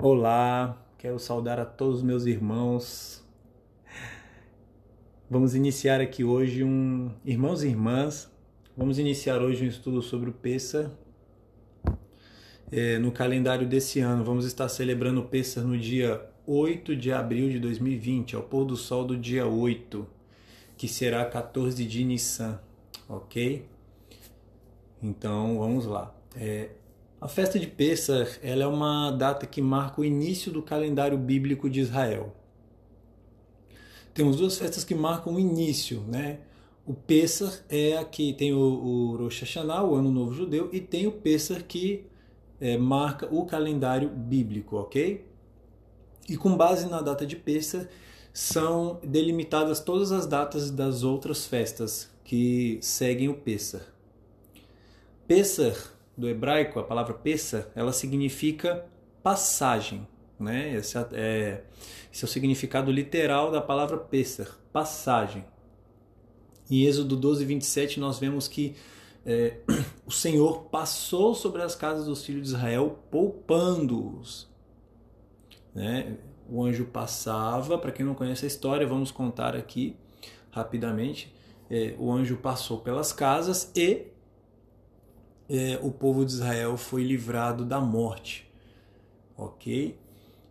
Olá, quero saudar a todos os meus irmãos. Vamos iniciar aqui hoje um. Irmãos e irmãs, vamos iniciar hoje um estudo sobre o Pessa. É, no calendário desse ano, vamos estar celebrando o Pessa no dia 8 de abril de 2020, ao pôr do sol do dia 8, que será 14 de Nissan, ok? Então vamos lá. É, a festa de Pessah ela é uma data que marca o início do calendário bíblico de Israel. Temos duas festas que marcam o início, né? O Pessah é a que tem o, o Rosh Hashanah, o Ano Novo Judeu, e tem o Pessah que é, marca o calendário bíblico, ok? E com base na data de Pessah são delimitadas todas as datas das outras festas que seguem o Pessah. Pessah do hebraico, a palavra pesa, ela significa passagem. Né? Esse, é, esse é o significado literal da palavra pesar, passagem. Em Êxodo 12, 27, nós vemos que é, o Senhor passou sobre as casas dos filhos de Israel, poupando-os. Né? O anjo passava, para quem não conhece a história, vamos contar aqui rapidamente. É, o anjo passou pelas casas e é, o povo de Israel foi livrado da morte. Ok?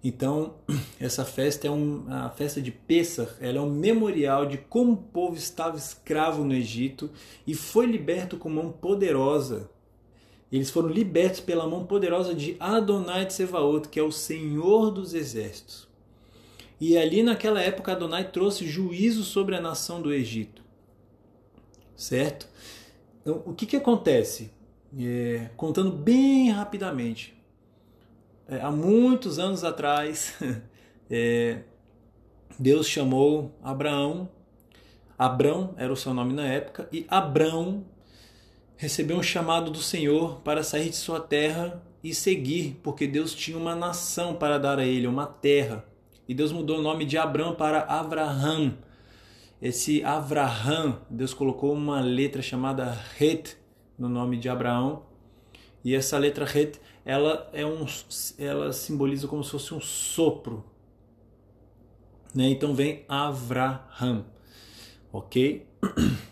Então, essa festa é um, a festa de Pessah, ela é um memorial de como o povo estava escravo no Egito e foi liberto com mão poderosa. Eles foram libertos pela mão poderosa de Adonai Tsevaot, que é o Senhor dos Exércitos. E ali naquela época Adonai trouxe juízo sobre a nação do Egito. Certo? Então, o que, que acontece? É, contando bem rapidamente, é, há muitos anos atrás, é, Deus chamou Abraão, Abrão era o seu nome na época, e Abrão recebeu um chamado do Senhor para sair de sua terra e seguir, porque Deus tinha uma nação para dar a ele, uma terra. E Deus mudou o nome de Abrão para Avraham. Esse Avraham, Deus colocou uma letra chamada Het, no nome de Abraão. E essa letra Het, ela é um ela simboliza como se fosse um sopro. Né? Então vem Avraham. OK?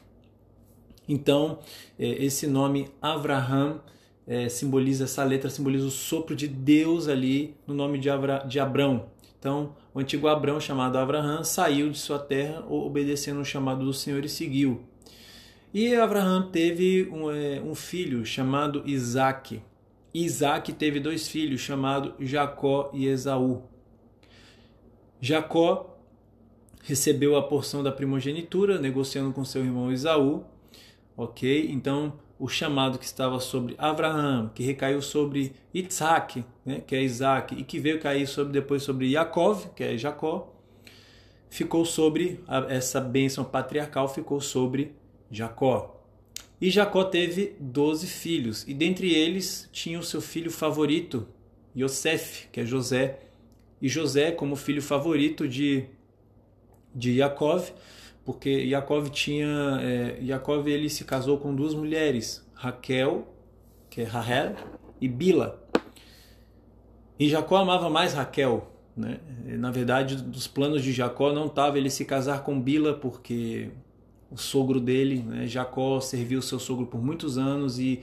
Então, é, esse nome Avraham é, simboliza essa letra simboliza o sopro de Deus ali no nome de, Abra, de Abrão. Então, o antigo Abrão, chamado Avraham, saiu de sua terra obedecendo o chamado do Senhor e seguiu. E Abraão teve um, é, um filho chamado Isaac. Isaac teve dois filhos chamados Jacó e Esaú. Jacó recebeu a porção da primogenitura, negociando com seu irmão Esaú. Ok? Então, o chamado que estava sobre Abraão, que recaiu sobre Isaac, né, que é Isaac, e que veio cair sobre, depois sobre Yaakov, que é Jacó, ficou sobre, essa bênção patriarcal ficou sobre Jacó. E Jacó teve doze filhos, e dentre eles tinha o seu filho favorito, Yosef, que é José. E José, como filho favorito de, de Yaakov, porque Yaakov tinha. É, Yaakov ele se casou com duas mulheres, Raquel, que é Rahel, e Bila. E Jacó amava mais Raquel. Né? Na verdade, dos planos de Jacó não estava ele se casar com Bila, porque o sogro dele, né? Jacó serviu seu sogro por muitos anos e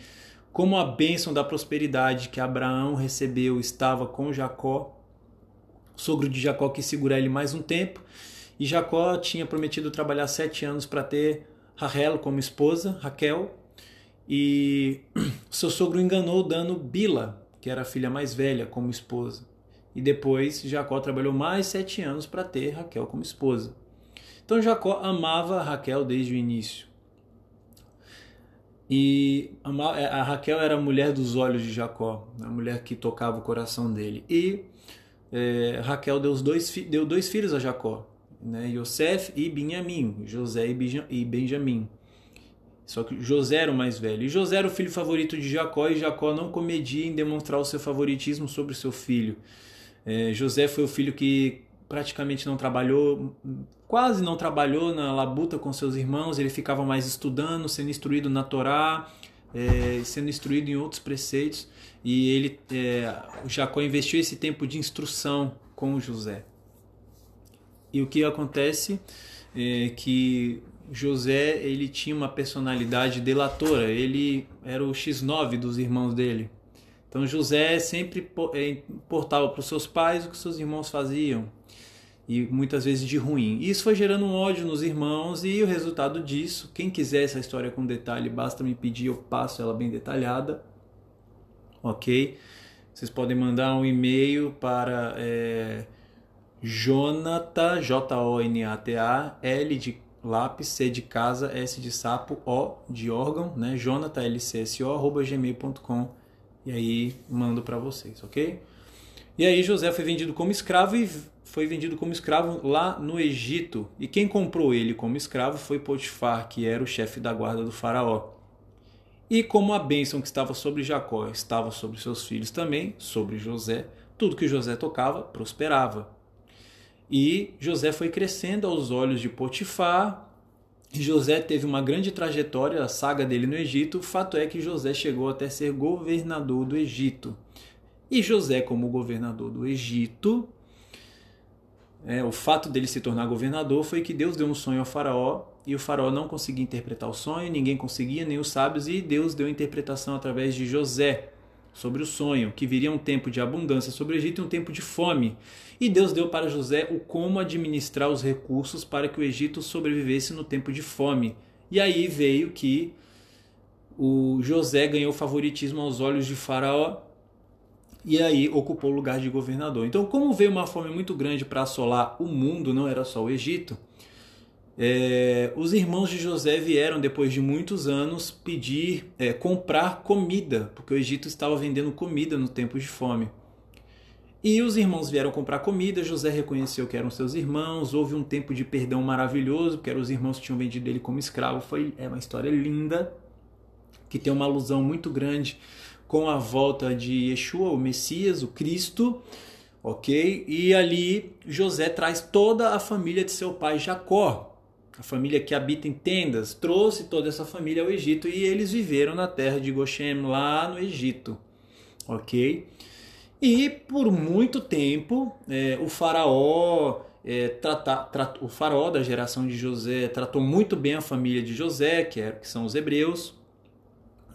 como a bênção da prosperidade que Abraão recebeu estava com Jacó, o sogro de Jacó quis segurar ele mais um tempo e Jacó tinha prometido trabalhar sete anos para ter Rahel como esposa, Raquel, e seu sogro enganou dando Bila, que era a filha mais velha, como esposa. E depois Jacó trabalhou mais sete anos para ter Raquel como esposa. Então Jacó amava Raquel desde o início. E é, a Raquel era a mulher dos olhos de Jacó, a mulher que tocava o coração dele. E é, Raquel deu dois, deu dois filhos a Jacó, né? Yosef e Benjamim, José e Benjamim. Só que José era o mais velho. E José era o filho favorito de Jacó, e Jacó não comedia em demonstrar o seu favoritismo sobre o seu filho. É, José foi o filho que praticamente não trabalhou, quase não trabalhou na labuta com seus irmãos, ele ficava mais estudando, sendo instruído na Torá, é, sendo instruído em outros preceitos e ele é, Jacó investiu esse tempo de instrução com José. E o que acontece é que José ele tinha uma personalidade delatora, ele era o X9 dos irmãos dele. Então José sempre é, importava para os seus pais o que seus irmãos faziam e muitas vezes de ruim. E isso foi gerando um ódio nos irmãos e o resultado disso, quem quiser essa história com detalhe, basta me pedir, eu passo ela bem detalhada, ok? Vocês podem mandar um e-mail para é, Jonathan, J-O-N-A-T-A, L de lápis, C de casa, S de sapo, O de órgão, né? Jonathan, L-C-S-O, arroba gmail.com e aí mando para vocês, ok? E aí José foi vendido como escravo e foi vendido como escravo lá no Egito. E quem comprou ele como escravo foi Potifar, que era o chefe da guarda do faraó. E como a bênção que estava sobre Jacó estava sobre seus filhos também, sobre José, tudo que José tocava prosperava. E José foi crescendo aos olhos de Potifar. José teve uma grande trajetória, a saga dele no Egito. O fato é que José chegou até ser governador do Egito. E José, como governador do Egito, é, o fato dele se tornar governador foi que Deus deu um sonho ao faraó e o faraó não conseguia interpretar o sonho, ninguém conseguia, nem os sábios, e Deus deu a interpretação através de José sobre o sonho, que viria um tempo de abundância sobre o Egito e um tempo de fome. E Deus deu para José o como administrar os recursos para que o Egito sobrevivesse no tempo de fome. E aí veio que o José ganhou favoritismo aos olhos de Faraó e aí ocupou o lugar de governador. Então, como veio uma fome muito grande para assolar o mundo, não era só o Egito, é, os irmãos de José vieram depois de muitos anos pedir é, comprar comida, porque o Egito estava vendendo comida no tempo de fome. E os irmãos vieram comprar comida, José reconheceu que eram seus irmãos, houve um tempo de perdão maravilhoso, porque eram os irmãos que tinham vendido ele como escravo. Foi é uma história linda, que tem uma alusão muito grande com a volta de Yeshua, o Messias, o Cristo, ok? E ali José traz toda a família de seu pai Jacó, a família que habita em tendas, trouxe toda essa família ao Egito e eles viveram na terra de Goshen, lá no Egito, ok? E por muito tempo é, o faraó é, trata, o faraó da geração de José tratou muito bem a família de José, que, é, que são os hebreus,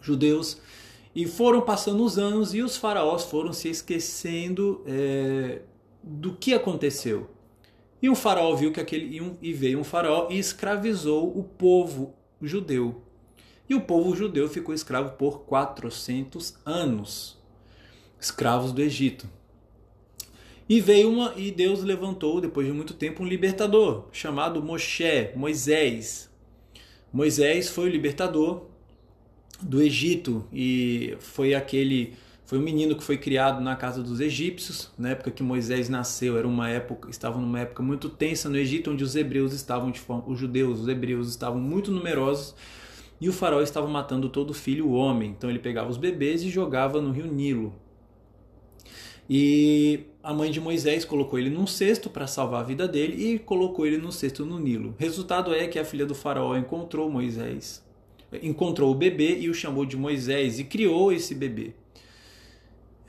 judeus, e foram passando os anos e os faraós foram se esquecendo é, do que aconteceu. E um faraó viu que aquele e veio um faraó e escravizou o povo judeu. E o povo judeu ficou escravo por 400 anos, escravos do Egito. E veio uma e Deus levantou depois de muito tempo um libertador chamado Moshe, Moisés. Moisés foi o libertador do Egito e foi aquele foi um menino que foi criado na casa dos egípcios na época que Moisés nasceu era uma época estava numa época muito tensa no Egito onde os hebreus estavam de forma, os judeus os hebreus estavam muito numerosos e o faraó estava matando todo filho homem. Então ele pegava os bebês e jogava no rio Nilo. E a mãe de Moisés colocou ele num cesto para salvar a vida dele e colocou ele no cesto no Nilo. Resultado é que a filha do faraó encontrou Moisés encontrou o bebê e o chamou de Moisés e criou esse bebê.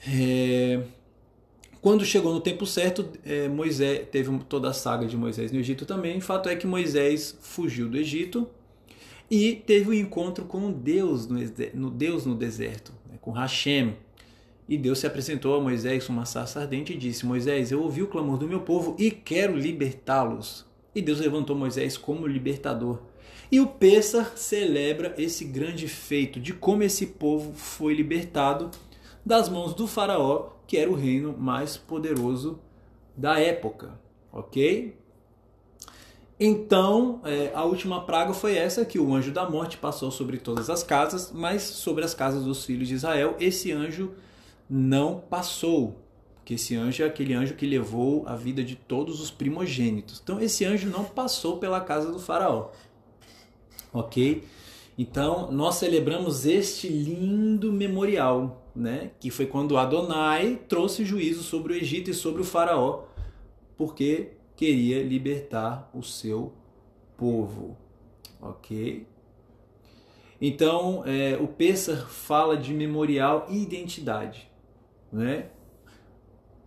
É... Quando chegou no tempo certo, é, Moisés teve toda a saga de Moisés no Egito também. O fato é que Moisés fugiu do Egito e teve um encontro com Deus no, no Deus no deserto, né, com Hashem. E Deus se apresentou a Moisés com uma sarça ardente e disse: Moisés, eu ouvi o clamor do meu povo e quero libertá-los. E Deus levantou Moisés como libertador. E o Pessah celebra esse grande feito de como esse povo foi libertado das mãos do faraó, que era o reino mais poderoso da época, ok? Então, é, a última praga foi essa, que o anjo da morte passou sobre todas as casas, mas sobre as casas dos filhos de Israel, esse anjo não passou. Porque esse anjo é aquele anjo que levou a vida de todos os primogênitos. Então, esse anjo não passou pela casa do faraó ok? Então, nós celebramos este lindo memorial, né? Que foi quando Adonai trouxe juízo sobre o Egito e sobre o Faraó, porque queria libertar o seu povo, ok? Então, é, o Pessah fala de memorial e identidade. Né?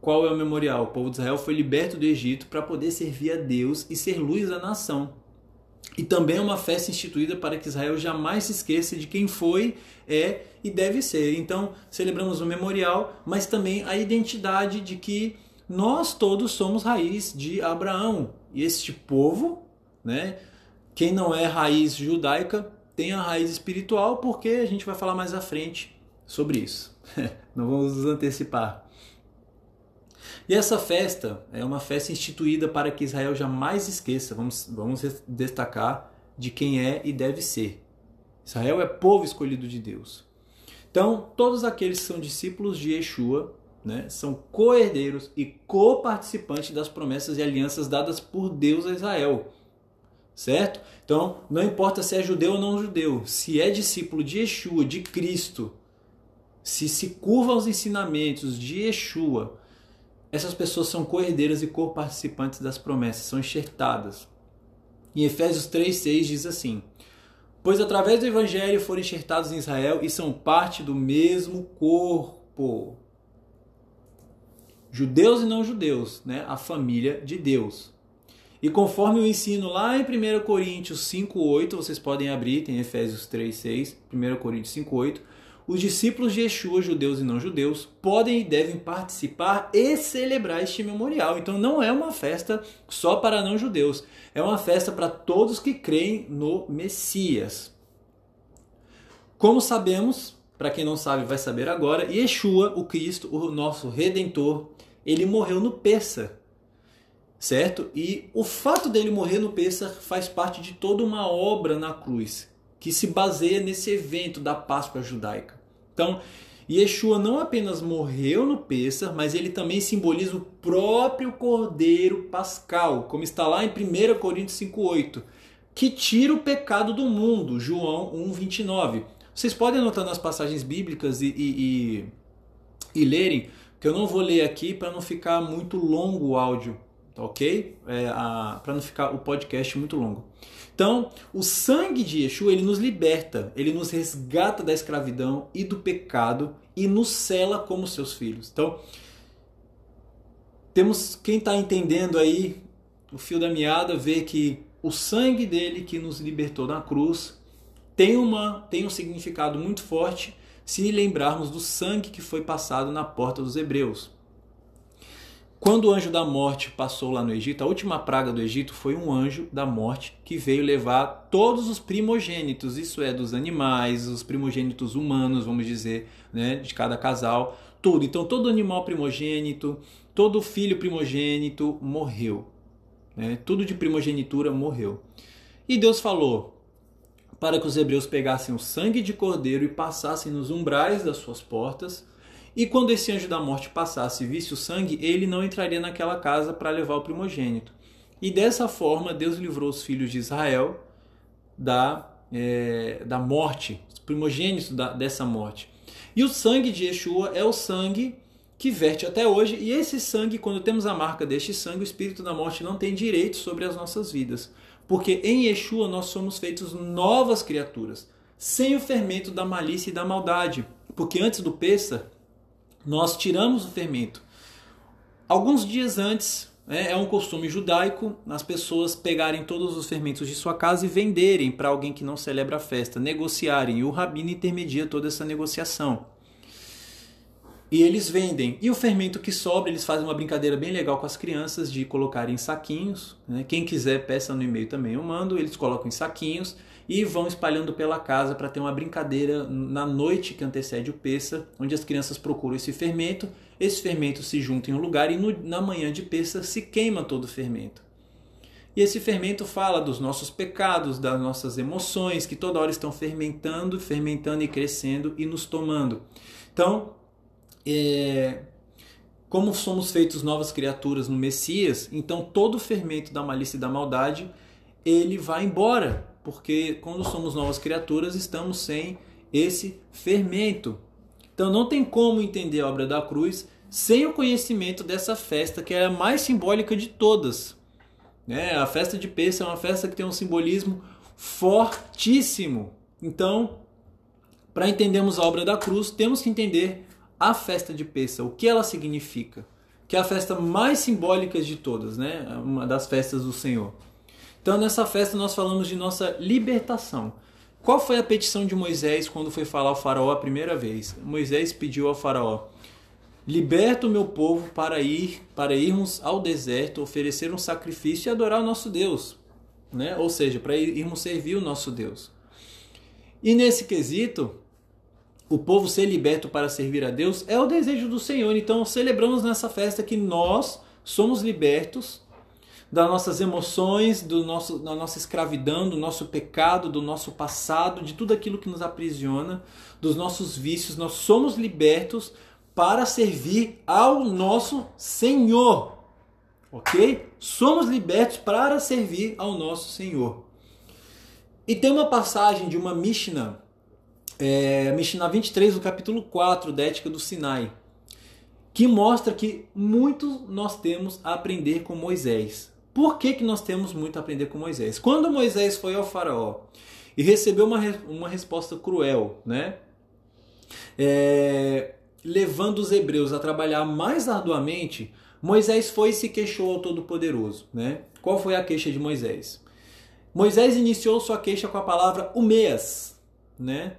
Qual é o memorial? O povo de Israel foi liberto do Egito para poder servir a Deus e ser luz à nação. E também é uma festa instituída para que Israel jamais se esqueça de quem foi, é e deve ser. Então, celebramos o memorial, mas também a identidade de que nós todos somos raiz de Abraão. E este povo, né, quem não é raiz judaica, tem a raiz espiritual, porque a gente vai falar mais à frente sobre isso. não vamos nos antecipar. E essa festa é uma festa instituída para que Israel jamais esqueça, vamos, vamos destacar, de quem é e deve ser. Israel é povo escolhido de Deus. Então, todos aqueles que são discípulos de Yeshua né, são co-herdeiros e co-participantes das promessas e alianças dadas por Deus a Israel. Certo? Então, não importa se é judeu ou não judeu, se é discípulo de Yeshua, de Cristo, se se curva aos ensinamentos de Yeshua, essas pessoas são co-herdeiras e co-participantes das promessas, são enxertadas. Em Efésios 3,6 diz assim: Pois através do Evangelho foram enxertados em Israel e são parte do mesmo corpo. Judeus e não judeus, né? a família de Deus. E conforme o ensino lá em 1 Coríntios 5,8, vocês podem abrir, tem Efésios 3,6, 1 Coríntios 5,8 os discípulos de Yeshua, judeus e não judeus, podem e devem participar e celebrar este memorial. Então não é uma festa só para não judeus, é uma festa para todos que creem no Messias. Como sabemos, para quem não sabe vai saber agora, Yeshua, o Cristo, o nosso redentor, ele morreu no Pessa. Certo? E o fato dele morrer no Pessa faz parte de toda uma obra na cruz que se baseia nesse evento da Páscoa judaica. Então, Yeshua não apenas morreu no Pêssar, mas ele também simboliza o próprio Cordeiro Pascal, como está lá em 1 Coríntios 5,8, que tira o pecado do mundo, João 1,29. Vocês podem anotar nas passagens bíblicas e, e, e, e lerem, que eu não vou ler aqui para não ficar muito longo o áudio, tá ok? É, para não ficar o podcast muito longo. Então, o sangue de Yeshua, ele nos liberta, ele nos resgata da escravidão e do pecado e nos cela como seus filhos. Então, temos quem está entendendo aí o fio da meada vê que o sangue dele que nos libertou na cruz tem uma tem um significado muito forte se lembrarmos do sangue que foi passado na porta dos hebreus. Quando o anjo da morte passou lá no Egito, a última praga do Egito foi um anjo da morte que veio levar todos os primogênitos, isso é, dos animais, os primogênitos humanos, vamos dizer, né, de cada casal, tudo. Então, todo animal primogênito, todo filho primogênito morreu. Né? Tudo de primogenitura morreu. E Deus falou para que os hebreus pegassem o sangue de cordeiro e passassem nos umbrais das suas portas e quando esse anjo da morte passasse e visse o sangue, ele não entraria naquela casa para levar o primogênito. E dessa forma, Deus livrou os filhos de Israel da, é, da morte, os primogênitos da, dessa morte. E o sangue de Yeshua é o sangue que verte até hoje, e esse sangue, quando temos a marca deste sangue, o espírito da morte não tem direito sobre as nossas vidas. Porque em Yeshua nós somos feitos novas criaturas, sem o fermento da malícia e da maldade. Porque antes do Pessa, nós tiramos o fermento. Alguns dias antes, é, é um costume judaico as pessoas pegarem todos os fermentos de sua casa e venderem para alguém que não celebra a festa, negociarem, e o rabino intermedia toda essa negociação. E eles vendem. E o fermento que sobra, eles fazem uma brincadeira bem legal com as crianças de colocar em saquinhos. Né? Quem quiser, peça no e-mail também, eu mando. Eles colocam em saquinhos e vão espalhando pela casa para ter uma brincadeira na noite que antecede o peça, onde as crianças procuram esse fermento, esse fermento se junta em um lugar e no, na manhã de peça se queima todo o fermento. E esse fermento fala dos nossos pecados, das nossas emoções, que toda hora estão fermentando, fermentando e crescendo e nos tomando. Então, é, como somos feitos novas criaturas no Messias, então todo o fermento da malícia e da maldade ele vai embora porque quando somos novas criaturas estamos sem esse fermento. Então não tem como entender a obra da cruz sem o conhecimento dessa festa que é a mais simbólica de todas. É, a festa de Pêssego é uma festa que tem um simbolismo fortíssimo. Então, para entendermos a obra da cruz, temos que entender a festa de Pessa, o que ela significa, que é a festa mais simbólica de todas, né? Uma das festas do Senhor. Então, nessa festa nós falamos de nossa libertação. Qual foi a petição de Moisés quando foi falar ao faraó a primeira vez? Moisés pediu ao faraó: Liberta o meu povo para ir, para irmos ao deserto, oferecer um sacrifício e adorar o nosso Deus, né? Ou seja, para irmos servir o nosso Deus. E nesse quesito, o povo ser liberto para servir a Deus é o desejo do Senhor. Então, celebramos nessa festa que nós somos libertos das nossas emoções, do nosso, da nossa escravidão, do nosso pecado, do nosso passado, de tudo aquilo que nos aprisiona, dos nossos vícios. Nós somos libertos para servir ao nosso Senhor. Ok? Somos libertos para servir ao nosso Senhor. E tem uma passagem de uma Mishnah, é, Mishnah 23, do capítulo 4 da Ética do Sinai, que mostra que muito nós temos a aprender com Moisés. Por que, que nós temos muito a aprender com Moisés? Quando Moisés foi ao faraó e recebeu uma, uma resposta cruel, né? É, levando os hebreus a trabalhar mais arduamente, Moisés foi e se queixou ao Todo-Poderoso. Né? Qual foi a queixa de Moisés? Moisés iniciou sua queixa com a palavra Umeas. Né?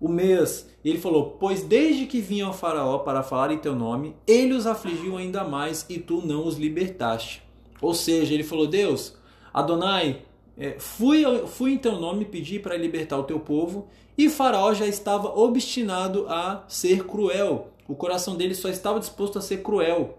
Umeas, ele falou: Pois desde que vinha ao Faraó para falar em teu nome, ele os afligiu ainda mais e tu não os libertaste. Ou seja, ele falou: Deus, Adonai, é, fui, fui em teu nome pedir para libertar o teu povo e Faraó já estava obstinado a ser cruel. O coração dele só estava disposto a ser cruel.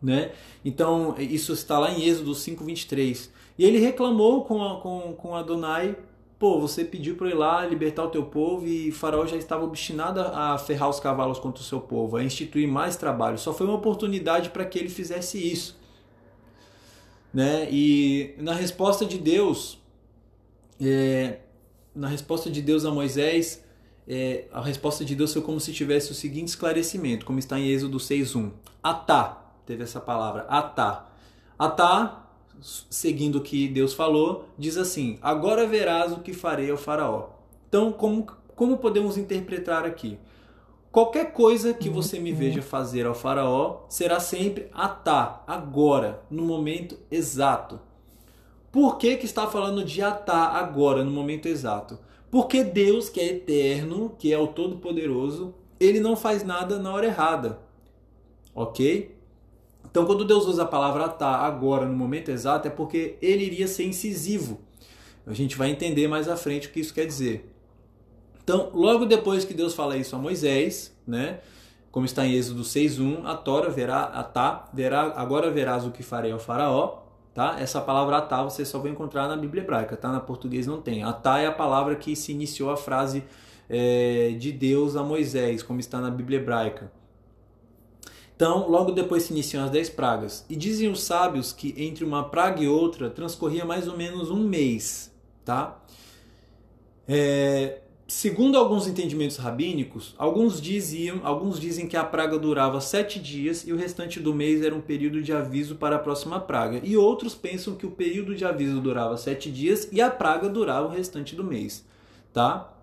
Né? Então, isso está lá em Êxodo 5,23. E ele reclamou com, a, com, com Adonai: pô, você pediu para ir lá libertar o teu povo e Faraó já estava obstinado a ferrar os cavalos contra o seu povo, a instituir mais trabalho. Só foi uma oportunidade para que ele fizesse isso. Né? E na resposta de Deus, é, na resposta de Deus a Moisés, é, a resposta de Deus foi como se tivesse o seguinte esclarecimento, como está em Êxodo 6.1. Atá, teve essa palavra, atá. Atá, seguindo o que Deus falou, diz assim, agora verás o que farei ao faraó. Então, como, como podemos interpretar aqui? Qualquer coisa que você me veja fazer ao faraó será sempre atá, agora, no momento exato. Por que, que está falando de atá agora, no momento exato? Porque Deus, que é eterno, que é o Todo-Poderoso, ele não faz nada na hora errada. Ok? Então, quando Deus usa a palavra atá agora, no momento exato, é porque ele iria ser incisivo. A gente vai entender mais à frente o que isso quer dizer. Então, logo depois que Deus fala isso a Moisés, né? Como está em Êxodo 6:1, a Tora verá, atá, verá, agora verás o que farei ao faraó, tá? Essa palavra atá você só vai encontrar na Bíblia hebraica, tá? Na português não tem. Atá é a palavra que se iniciou a frase é, de Deus a Moisés, como está na Bíblia hebraica. Então, logo depois se iniciam as dez pragas. E dizem os sábios que entre uma praga e outra transcorria mais ou menos um mês, tá? É, Segundo alguns entendimentos rabínicos, alguns diziam, alguns dizem que a praga durava sete dias e o restante do mês era um período de aviso para a próxima praga. E outros pensam que o período de aviso durava sete dias e a praga durava o restante do mês, tá?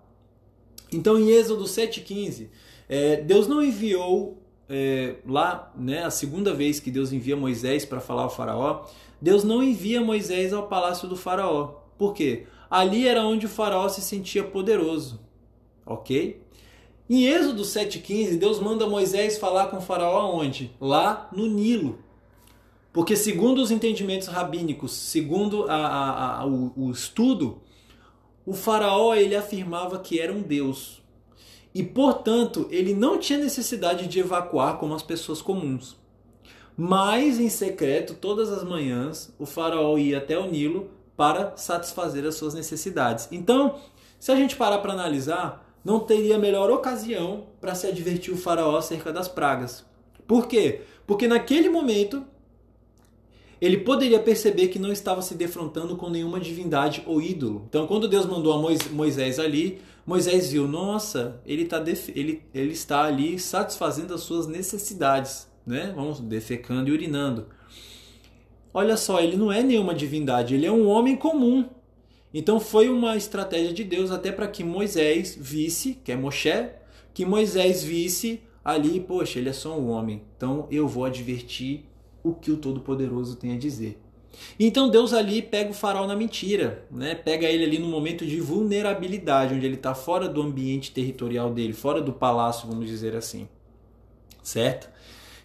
Então, em Êxodo 7,15, é, Deus não enviou é, lá, né, a segunda vez que Deus envia Moisés para falar ao faraó, Deus não envia Moisés ao palácio do faraó. Por quê? Ali era onde o faraó se sentia poderoso, ok? Em Êxodo 7,15, Deus manda Moisés falar com o faraó onde? Lá no Nilo. Porque segundo os entendimentos rabínicos, segundo a, a, a, o, o estudo, o faraó ele afirmava que era um deus. E, portanto, ele não tinha necessidade de evacuar como as pessoas comuns. Mas, em secreto, todas as manhãs, o faraó ia até o Nilo para satisfazer as suas necessidades. Então, se a gente parar para analisar, não teria melhor ocasião para se advertir o faraó acerca das pragas. Por quê? Porque naquele momento ele poderia perceber que não estava se defrontando com nenhuma divindade ou ídolo. Então, quando Deus mandou a Moisés ali, Moisés viu, nossa, ele, tá ele, ele está ali satisfazendo as suas necessidades, né? Vamos defecando e urinando. Olha só, ele não é nenhuma divindade, ele é um homem comum. Então foi uma estratégia de Deus até para que Moisés visse, que é Moshe, que Moisés visse ali, poxa, ele é só um homem. Então eu vou advertir o que o Todo-Poderoso tem a dizer. Então Deus ali pega o faraó na mentira, né? pega ele ali no momento de vulnerabilidade, onde ele está fora do ambiente territorial dele, fora do palácio, vamos dizer assim. Certo?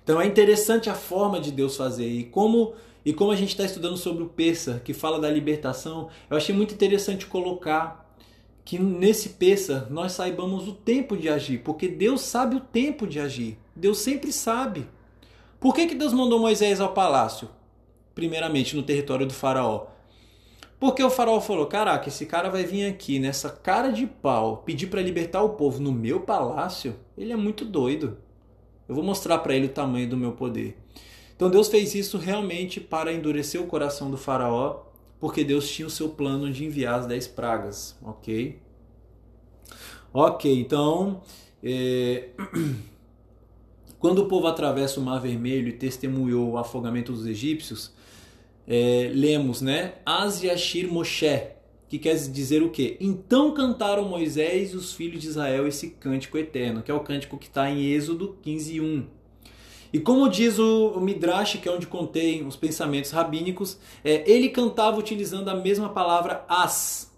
Então é interessante a forma de Deus fazer e como e como a gente está estudando sobre o Pessa, que fala da libertação, eu achei muito interessante colocar que nesse Pessa nós saibamos o tempo de agir, porque Deus sabe o tempo de agir. Deus sempre sabe. Por que, que Deus mandou Moisés ao palácio? Primeiramente no território do faraó. Porque o faraó falou: Caraca, esse cara vai vir aqui nessa cara de pau pedir para libertar o povo no meu palácio? Ele é muito doido. Eu vou mostrar para ele o tamanho do meu poder. Então Deus fez isso realmente para endurecer o coração do faraó, porque Deus tinha o seu plano de enviar as dez pragas, ok? Ok, então é... quando o povo atravessa o Mar Vermelho e testemunhou o afogamento dos egípcios, é, lemos, né? Az Yashir Moshe, que quer dizer o quê? Então cantaram Moisés e os filhos de Israel esse cântico eterno, que é o cântico que está em Êxodo 15, 1. E como diz o, Midrash, que é onde contém os pensamentos rabínicos, é, ele cantava utilizando a mesma palavra as,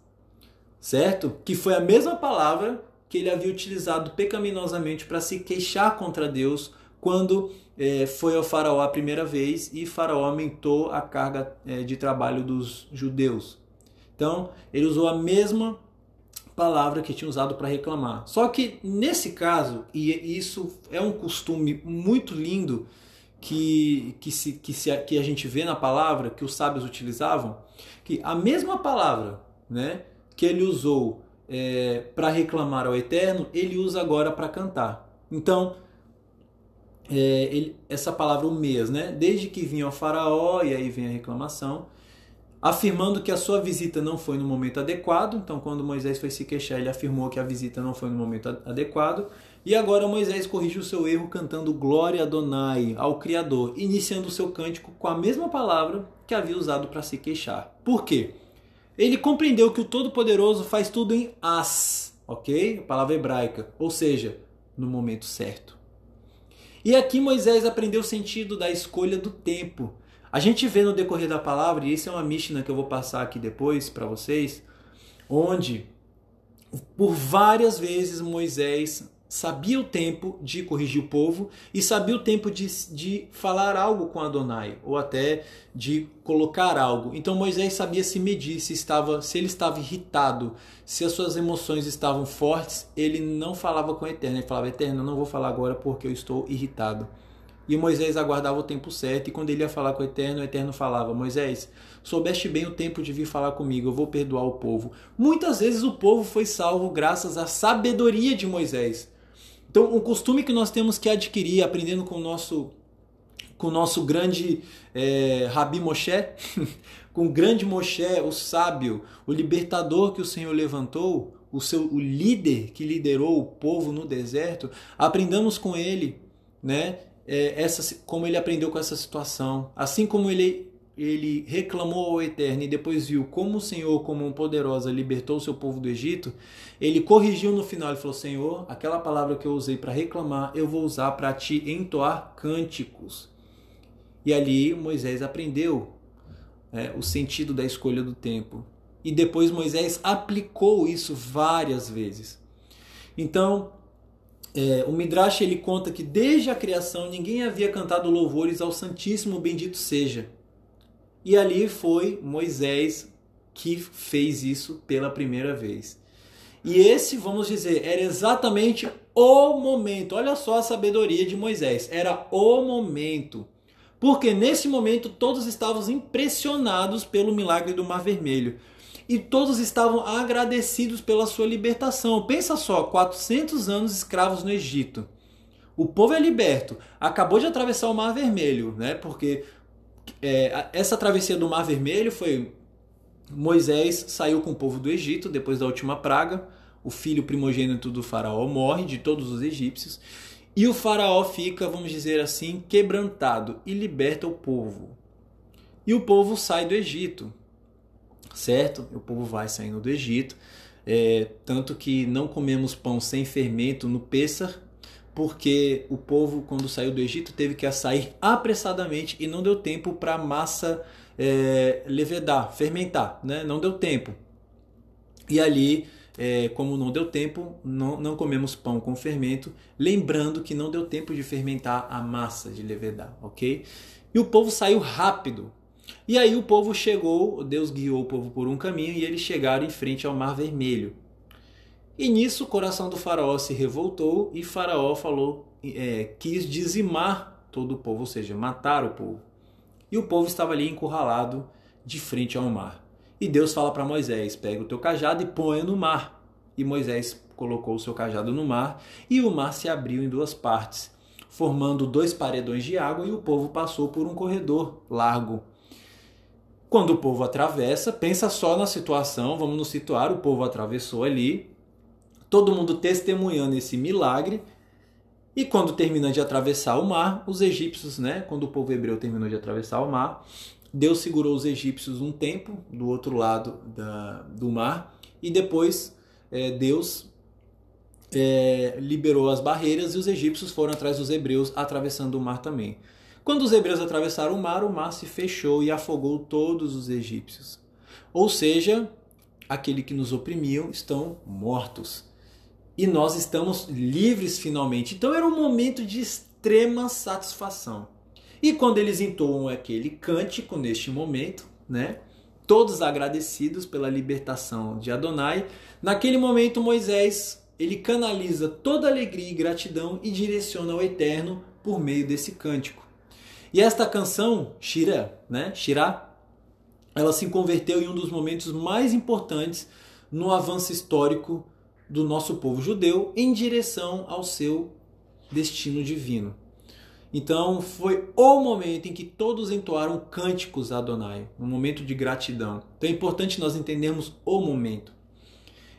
certo? Que foi a mesma palavra que ele havia utilizado pecaminosamente para se queixar contra Deus quando é, foi ao faraó a primeira vez e faraó aumentou a carga é, de trabalho dos judeus. Então, ele usou a mesma palavra que tinha usado para reclamar. Só que nesse caso, e isso é um costume muito lindo que, que, se, que, se, que a gente vê na palavra, que os sábios utilizavam, que a mesma palavra né, que ele usou é, para reclamar ao Eterno, ele usa agora para cantar. Então, é, ele, essa palavra o mês, né? Desde que vinha o faraó, e aí vem a reclamação, afirmando que a sua visita não foi no momento adequado. Então, quando Moisés foi se queixar, ele afirmou que a visita não foi no momento adequado. E agora Moisés corrige o seu erro cantando Glória a Adonai, ao Criador, iniciando o seu cântico com a mesma palavra que havia usado para se queixar. Por quê? Ele compreendeu que o Todo-Poderoso faz tudo em as, ok? A palavra hebraica, ou seja, no momento certo. E aqui Moisés aprendeu o sentido da escolha do tempo. A gente vê no decorrer da palavra, e isso é uma Mishnah que eu vou passar aqui depois para vocês, onde por várias vezes Moisés sabia o tempo de corrigir o povo e sabia o tempo de, de falar algo com Adonai, ou até de colocar algo. Então Moisés sabia se medir, se, estava, se ele estava irritado, se as suas emoções estavam fortes, ele não falava com o Eterno, ele falava, Eterno, eu não vou falar agora porque eu estou irritado. E Moisés aguardava o tempo certo, e quando ele ia falar com o Eterno, o Eterno falava: Moisés, soubeste bem o tempo de vir falar comigo, eu vou perdoar o povo. Muitas vezes o povo foi salvo graças à sabedoria de Moisés. Então, um costume que nós temos que adquirir, aprendendo com o nosso, com o nosso grande é, Rabi Moshe, com o grande Moshe, o sábio, o libertador que o Senhor levantou, o, seu, o líder que liderou o povo no deserto, aprendamos com ele, né? É, essa, como ele aprendeu com essa situação. Assim como ele ele reclamou ao Eterno e depois viu como o Senhor, como um poderosa, libertou o seu povo do Egito, ele corrigiu no final e falou: Senhor, aquela palavra que eu usei para reclamar, eu vou usar para te entoar cânticos. E ali Moisés aprendeu é, o sentido da escolha do tempo. E depois Moisés aplicou isso várias vezes. Então, é, o Midrash ele conta que desde a criação ninguém havia cantado louvores ao Santíssimo Bendito seja. E ali foi Moisés que fez isso pela primeira vez. E esse, vamos dizer, era exatamente o momento. Olha só a sabedoria de Moisés. Era o momento. Porque nesse momento todos estavam impressionados pelo milagre do Mar Vermelho. E todos estavam agradecidos pela sua libertação. Pensa só, 400 anos escravos no Egito. O povo é liberto. Acabou de atravessar o Mar Vermelho, né? Porque é, essa travessia do Mar Vermelho foi Moisés saiu com o povo do Egito depois da última praga. O filho primogênito do faraó morre de todos os egípcios e o faraó fica, vamos dizer assim, quebrantado e liberta o povo. E o povo sai do Egito. Certo? O povo vai saindo do Egito, é, tanto que não comemos pão sem fermento no Pêssar, porque o povo, quando saiu do Egito, teve que sair apressadamente e não deu tempo para a massa é, levedar, fermentar, né? não deu tempo. E ali, é, como não deu tempo, não, não comemos pão com fermento, lembrando que não deu tempo de fermentar a massa de levedar, ok? E o povo saiu rápido. E aí o povo chegou, Deus guiou o povo por um caminho e eles chegaram em frente ao Mar Vermelho. E nisso o coração do faraó se revoltou e faraó falou, é, quis dizimar todo o povo, ou seja, matar o povo. E o povo estava ali encurralado de frente ao mar. E Deus fala para Moisés: pega o teu cajado e ponha no mar. E Moisés colocou o seu cajado no mar e o mar se abriu em duas partes, formando dois paredões de água e o povo passou por um corredor largo. Quando o povo atravessa, pensa só na situação, vamos nos situar: o povo atravessou ali, todo mundo testemunhando esse milagre. E quando termina de atravessar o mar, os egípcios, né, quando o povo hebreu terminou de atravessar o mar, Deus segurou os egípcios um tempo do outro lado da, do mar e depois é, Deus é, liberou as barreiras e os egípcios foram atrás dos hebreus atravessando o mar também. Quando os hebreus atravessaram o mar, o mar se fechou e afogou todos os egípcios. Ou seja, aquele que nos oprimiam estão mortos e nós estamos livres finalmente. Então era um momento de extrema satisfação. E quando eles entoam aquele cântico neste momento, né? Todos agradecidos pela libertação de Adonai, naquele momento Moisés ele canaliza toda alegria e gratidão e direciona ao Eterno por meio desse cântico. E esta canção, Shira, né? Shira, ela se converteu em um dos momentos mais importantes no avanço histórico do nosso povo judeu em direção ao seu destino divino. Então foi o momento em que todos entoaram cânticos a Adonai, um momento de gratidão. Então é importante nós entendermos o momento.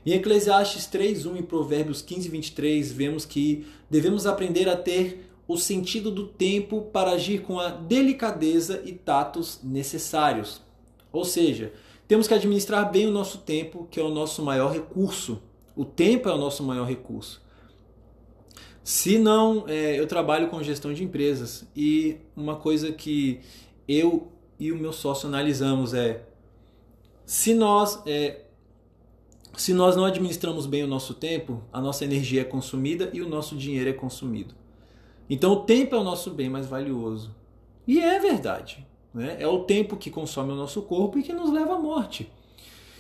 Em Eclesiastes 3:1 e Provérbios 15:23 vemos que devemos aprender a ter o sentido do tempo para agir com a delicadeza e tatos necessários. Ou seja, temos que administrar bem o nosso tempo, que é o nosso maior recurso. O tempo é o nosso maior recurso. Se não, é, eu trabalho com gestão de empresas e uma coisa que eu e o meu sócio analisamos é se nós é, se nós não administramos bem o nosso tempo, a nossa energia é consumida e o nosso dinheiro é consumido. Então o tempo é o nosso bem mais valioso. E é verdade. Né? É o tempo que consome o nosso corpo e que nos leva à morte.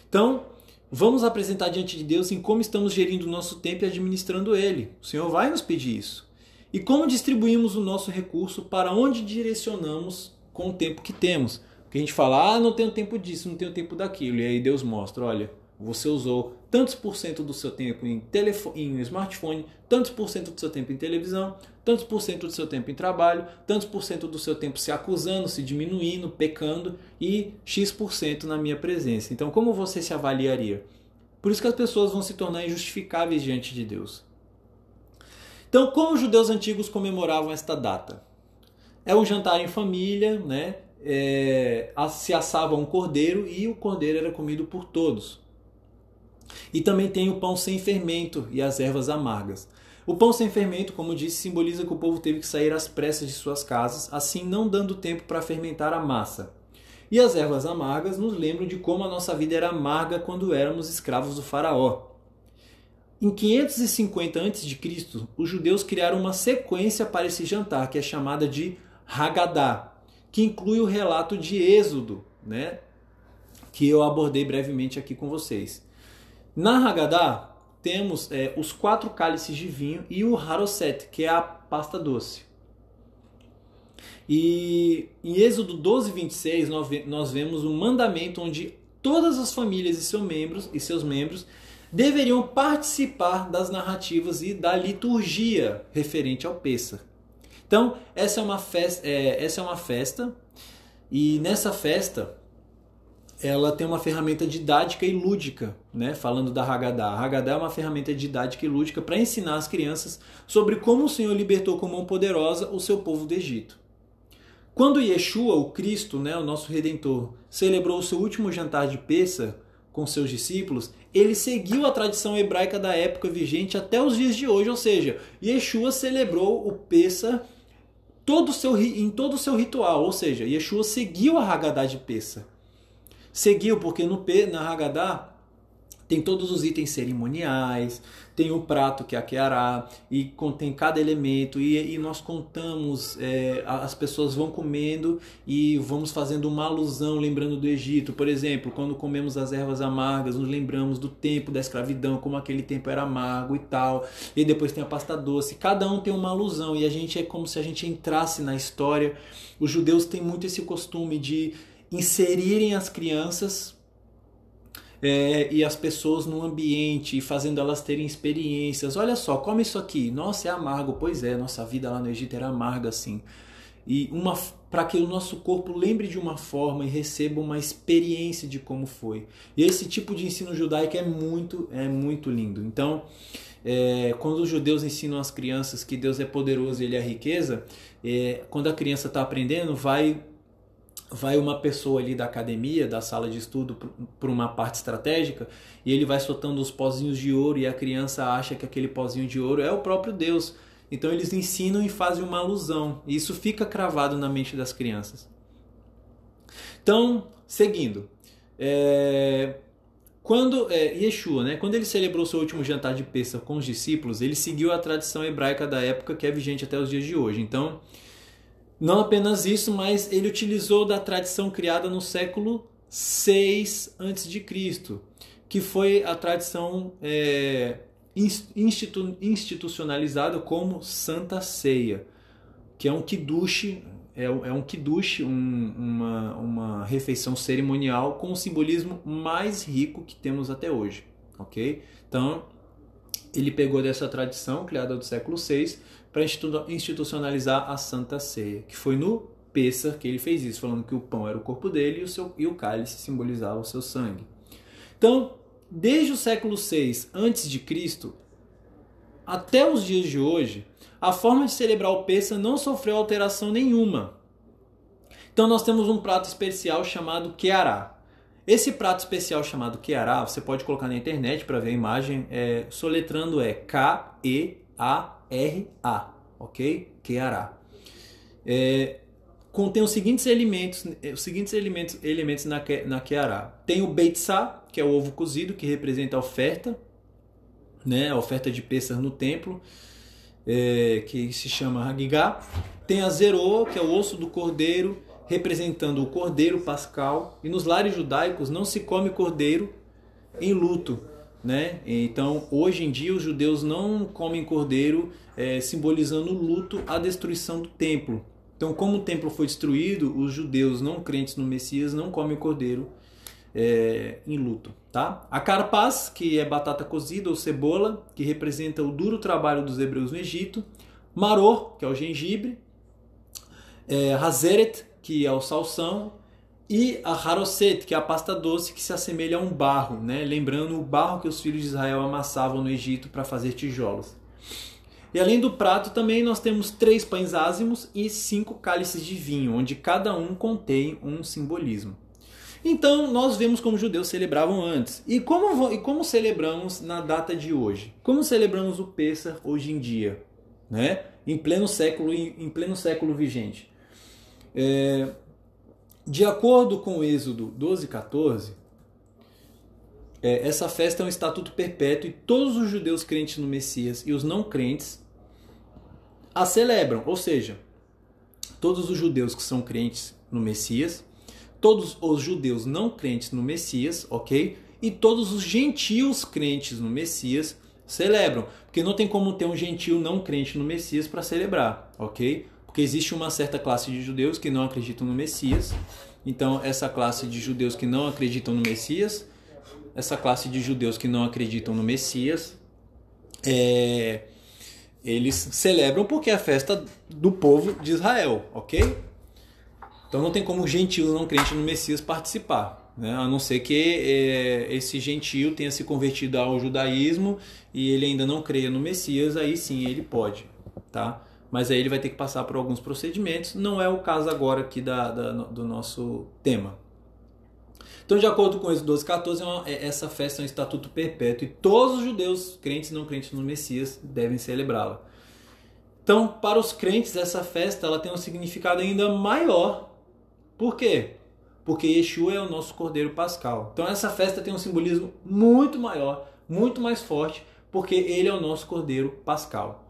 Então, vamos apresentar diante de Deus em como estamos gerindo o nosso tempo e administrando ele. O Senhor vai nos pedir isso. E como distribuímos o nosso recurso para onde direcionamos com o tempo que temos. Porque a gente fala, ah, não tenho tempo disso, não tenho tempo daquilo. E aí Deus mostra, olha, você usou tantos por cento do seu tempo em, telefone, em smartphone, tantos por cento do seu tempo em televisão, tantos por cento do seu tempo em trabalho, tantos por cento do seu tempo se acusando, se diminuindo, pecando e X por cento na minha presença. Então, como você se avaliaria? Por isso que as pessoas vão se tornar injustificáveis diante de Deus. Então, como os judeus antigos comemoravam esta data? É um jantar em família, né? É, se assava um cordeiro e o cordeiro era comido por todos. E também tem o pão sem fermento e as ervas amargas. O pão sem fermento, como disse, simboliza que o povo teve que sair às pressas de suas casas, assim não dando tempo para fermentar a massa. E as ervas amargas nos lembram de como a nossa vida era amarga quando éramos escravos do faraó. Em 550 a.C., os judeus criaram uma sequência para esse jantar, que é chamada de Haggadah, que inclui o relato de Êxodo, né? que eu abordei brevemente aqui com vocês. Na Haggadah, temos é, os quatro cálices de vinho e o Haroset, que é a pasta doce. E em Êxodo 12, 26, nós vemos um mandamento onde todas as famílias e seus membros, e seus membros deveriam participar das narrativas e da liturgia referente ao Pêssar. Então, essa é uma festa, é, essa é uma festa e nessa festa ela tem uma ferramenta didática e lúdica, né? falando da Haggadah. A Haggadah é uma ferramenta didática e lúdica para ensinar as crianças sobre como o Senhor libertou com mão poderosa o seu povo do Egito. Quando Yeshua, o Cristo, né, o nosso Redentor, celebrou o seu último jantar de Pessa com seus discípulos, ele seguiu a tradição hebraica da época vigente até os dias de hoje, ou seja, Yeshua celebrou o Pessa todo seu, em todo o seu ritual, ou seja, Yeshua seguiu a Haggadah de Pessa. Seguiu porque no na Haggadah tem todos os itens cerimoniais, tem o prato que é a Keará, e contém cada elemento, e, e nós contamos, é, as pessoas vão comendo e vamos fazendo uma alusão, lembrando do Egito. Por exemplo, quando comemos as ervas amargas, nos lembramos do tempo da escravidão, como aquele tempo era amargo e tal. E depois tem a pasta doce. Cada um tem uma alusão, e a gente é como se a gente entrasse na história. Os judeus têm muito esse costume de inserirem as crianças é, e as pessoas no ambiente, fazendo elas terem experiências. Olha só, come isso aqui. Nossa, é amargo. Pois é, nossa vida lá no Egito era amarga assim. E uma para que o nosso corpo lembre de uma forma e receba uma experiência de como foi. E esse tipo de ensino judaico é muito, é muito lindo. Então, é, quando os judeus ensinam as crianças que Deus é poderoso e Ele é riqueza, é, quando a criança está aprendendo, vai vai uma pessoa ali da academia, da sala de estudo, para uma parte estratégica, e ele vai soltando os pozinhos de ouro e a criança acha que aquele pozinho de ouro é o próprio Deus. Então eles ensinam e fazem uma alusão, e isso fica cravado na mente das crianças. Então, seguindo, é, quando é, Yeshua, né, quando ele celebrou seu último jantar de Pêssar com os discípulos, ele seguiu a tradição hebraica da época que é vigente até os dias de hoje. Então, não apenas isso, mas ele utilizou da tradição criada no século 6 a.C., que foi a tradição é, institu institucionalizada como Santa Ceia, que é um kiddush, é, é um kiddush, um, uma, uma refeição cerimonial com o simbolismo mais rico que temos até hoje, ok? Então, ele pegou dessa tradição criada do século VI para institucionalizar a Santa Ceia, que foi no Pessah que ele fez isso, falando que o pão era o corpo dele e o, seu, e o cálice simbolizava o seu sangue. Então, desde o século VI a.C. até os dias de hoje, a forma de celebrar o Pessah não sofreu alteração nenhuma. Então nós temos um prato especial chamado Keará. Esse prato especial chamado Keará, você pode colocar na internet para ver a imagem, é, soletrando é K-E-A R-A, ok? Keará. É, contém os seguintes elementos, os seguintes elementos, elementos na, na. Tem o Beitzá, que é o ovo cozido, que representa a oferta, né? a oferta de Pêssar no templo, é, que se chama Hagigá. Tem a Zerô, que é o osso do cordeiro, representando o cordeiro pascal. E nos lares judaicos não se come cordeiro em luto, né? Então, hoje em dia, os judeus não comem cordeiro, é, simbolizando o luto, a destruição do templo. Então, como o templo foi destruído, os judeus não crentes no Messias não comem cordeiro é, em luto. Tá? A carpaz, que é batata cozida ou cebola, que representa o duro trabalho dos hebreus no Egito. Maror, que é o gengibre. É, Hazeret, que é o salsão e a haroset, que é a pasta doce que se assemelha a um barro, né? lembrando o barro que os filhos de Israel amassavam no Egito para fazer tijolos. E além do prato, também nós temos três pães ázimos e cinco cálices de vinho, onde cada um contém um simbolismo. Então, nós vemos como os judeus celebravam antes. E como, e como celebramos na data de hoje? Como celebramos o Pêssar hoje em dia? Né? Em pleno século, em pleno século vigente. É, de acordo com o Êxodo 12 e 14, é, essa festa é um estatuto perpétuo e todos os judeus crentes no Messias e os não crentes a celebram. Ou seja, todos os judeus que são crentes no Messias, todos os judeus não crentes no Messias, ok? E todos os gentios crentes no Messias celebram. Porque não tem como ter um gentio não crente no Messias para celebrar, ok? Porque existe uma certa classe de judeus que não acreditam no Messias. Então, essa classe de judeus que não acreditam no Messias, essa classe de judeus que não acreditam no Messias, é, eles celebram porque é a festa do povo de Israel, ok? Então não tem como gentio não crente no Messias participar, né? a não ser que é, esse gentio tenha se convertido ao judaísmo e ele ainda não creia no Messias, aí sim ele pode, tá? Mas aí ele vai ter que passar por alguns procedimentos. Não é o caso agora aqui da, da do nosso tema. Então, de acordo com Êxodo 12, 14, é é, essa festa é um estatuto perpétuo e todos os judeus, crentes e não crentes no Messias, devem celebrá-la. Então, para os crentes, essa festa ela tem um significado ainda maior. Por quê? Porque Yeshua é o nosso Cordeiro Pascal. Então, essa festa tem um simbolismo muito maior, muito mais forte, porque ele é o nosso Cordeiro Pascal.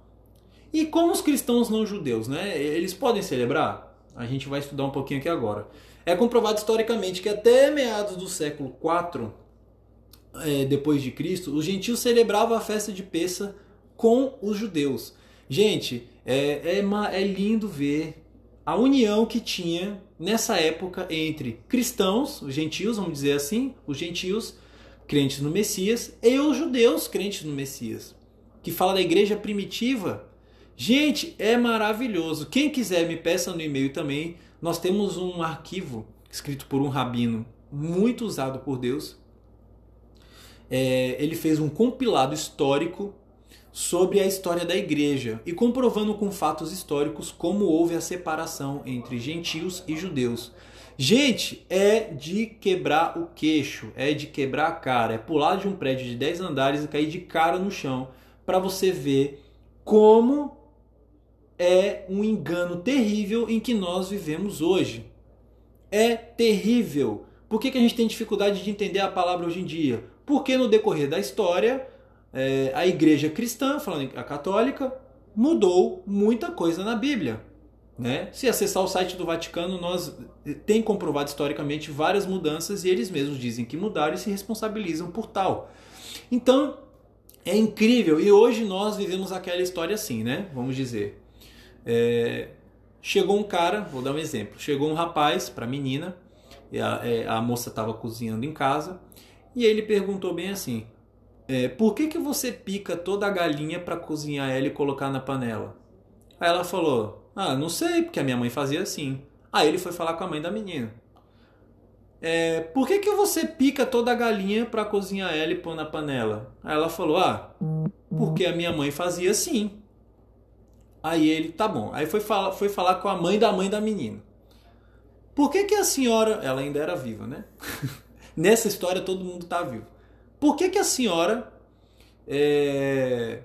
E como os cristãos não judeus, né? Eles podem celebrar? A gente vai estudar um pouquinho aqui agora. É comprovado historicamente que até meados do século IV é, depois de Cristo, os gentios celebravam a festa de Pessa com os judeus. Gente, é, é, é lindo ver a união que tinha nessa época entre cristãos, os gentios, vamos dizer assim, os gentios crentes no Messias e os judeus crentes no Messias. Que fala da igreja primitiva. Gente, é maravilhoso. Quem quiser me peça no e-mail também nós temos um arquivo escrito por um rabino muito usado por Deus. É, ele fez um compilado histórico sobre a história da igreja e comprovando com fatos históricos como houve a separação entre gentios e judeus. Gente, é de quebrar o queixo, é de quebrar a cara, é pular de um prédio de 10 andares e cair de cara no chão para você ver como é um engano terrível em que nós vivemos hoje. É terrível. Por que, que a gente tem dificuldade de entender a palavra hoje em dia? Porque no decorrer da história, é, a igreja cristã, falando a católica, mudou muita coisa na Bíblia. Né? Se acessar o site do Vaticano, nós tem comprovado historicamente várias mudanças e eles mesmos dizem que mudaram e se responsabilizam por tal. Então, é incrível. E hoje nós vivemos aquela história assim, né? Vamos dizer. É, chegou um cara, vou dar um exemplo. Chegou um rapaz para a menina, e a, é, a moça estava cozinhando em casa, e ele perguntou bem assim: é, Por que, que você pica toda a galinha para cozinhar ela e colocar na panela? Aí ela falou: Ah, não sei, porque a minha mãe fazia assim. Aí ele foi falar com a mãe da menina. É, por que, que você pica toda a galinha para cozinhar ela e pôr na panela? Aí ela falou: Ah, porque a minha mãe fazia assim. Aí ele, tá bom. Aí foi falar, foi falar com a mãe da mãe da menina. Por que, que a senhora. Ela ainda era viva, né? Nessa história todo mundo tá vivo. Por que, que a senhora é,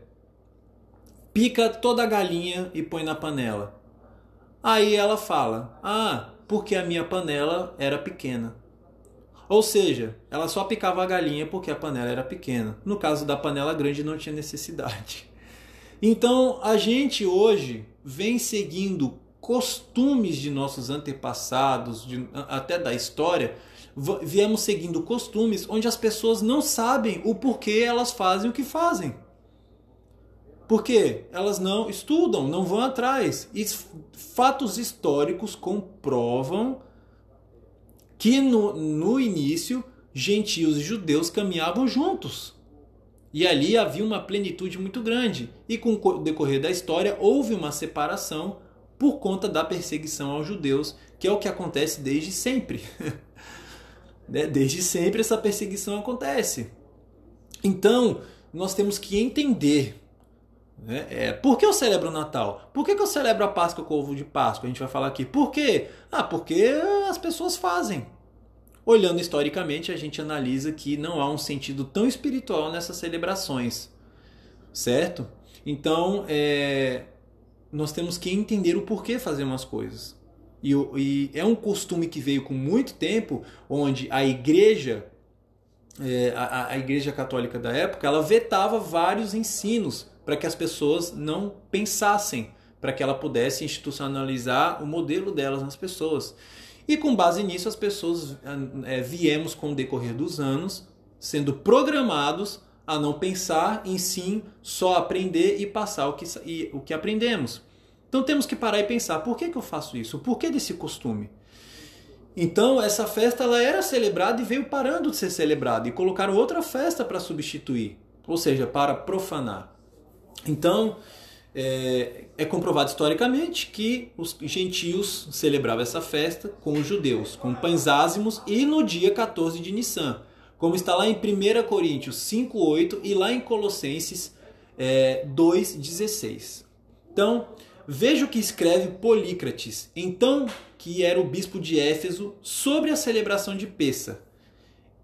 pica toda a galinha e põe na panela? Aí ela fala: Ah, porque a minha panela era pequena. Ou seja, ela só picava a galinha porque a panela era pequena. No caso da panela grande não tinha necessidade. Então a gente hoje vem seguindo costumes de nossos antepassados, de, até da história, viemos seguindo costumes onde as pessoas não sabem o porquê elas fazem o que fazem. Porque elas não estudam, não vão atrás. E fatos históricos comprovam que no, no início gentios e judeus caminhavam juntos. E ali havia uma plenitude muito grande. E com o decorrer da história houve uma separação por conta da perseguição aos judeus, que é o que acontece desde sempre. Né? desde sempre essa perseguição acontece. Então, nós temos que entender né? É, por que eu celebro o Natal? Por que, que eu celebro a Páscoa com ovo de Páscoa? A gente vai falar aqui. Por quê? Ah, porque as pessoas fazem. Olhando historicamente, a gente analisa que não há um sentido tão espiritual nessas celebrações, certo? Então, é, nós temos que entender o porquê fazer umas coisas. E, e, é um costume que veio com muito tempo, onde a igreja, é, a, a igreja católica da época, ela vetava vários ensinos para que as pessoas não pensassem, para que ela pudesse institucionalizar o modelo delas nas pessoas. E com base nisso, as pessoas é, viemos com o decorrer dos anos sendo programados a não pensar em sim só aprender e passar o que, e, o que aprendemos. Então temos que parar e pensar: por que, que eu faço isso? Por que desse costume? Então essa festa ela era celebrada e veio parando de ser celebrada e colocaram outra festa para substituir, ou seja, para profanar. Então é, é, comprovado historicamente que os gentios celebravam essa festa com os judeus, com pães ázimos e no dia 14 de Nissan, como está lá em 1 Coríntios 5,8 e lá em Colossenses é, 2,16. Então, Veja o que escreve Polícrates, então que era o bispo de Éfeso, sobre a celebração de Pessa.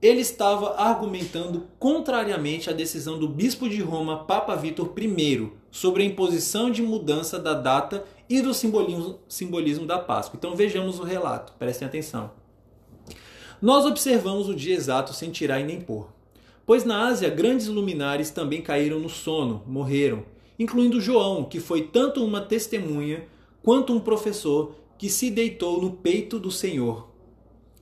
Ele estava argumentando contrariamente à decisão do bispo de Roma, Papa Vítor I, sobre a imposição de mudança da data e do simbolismo, simbolismo da Páscoa. Então vejamos o relato, prestem atenção. Nós observamos o dia exato sem tirar e nem pôr. Pois na Ásia, grandes luminares também caíram no sono, morreram, incluindo João, que foi tanto uma testemunha quanto um professor que se deitou no peito do Senhor.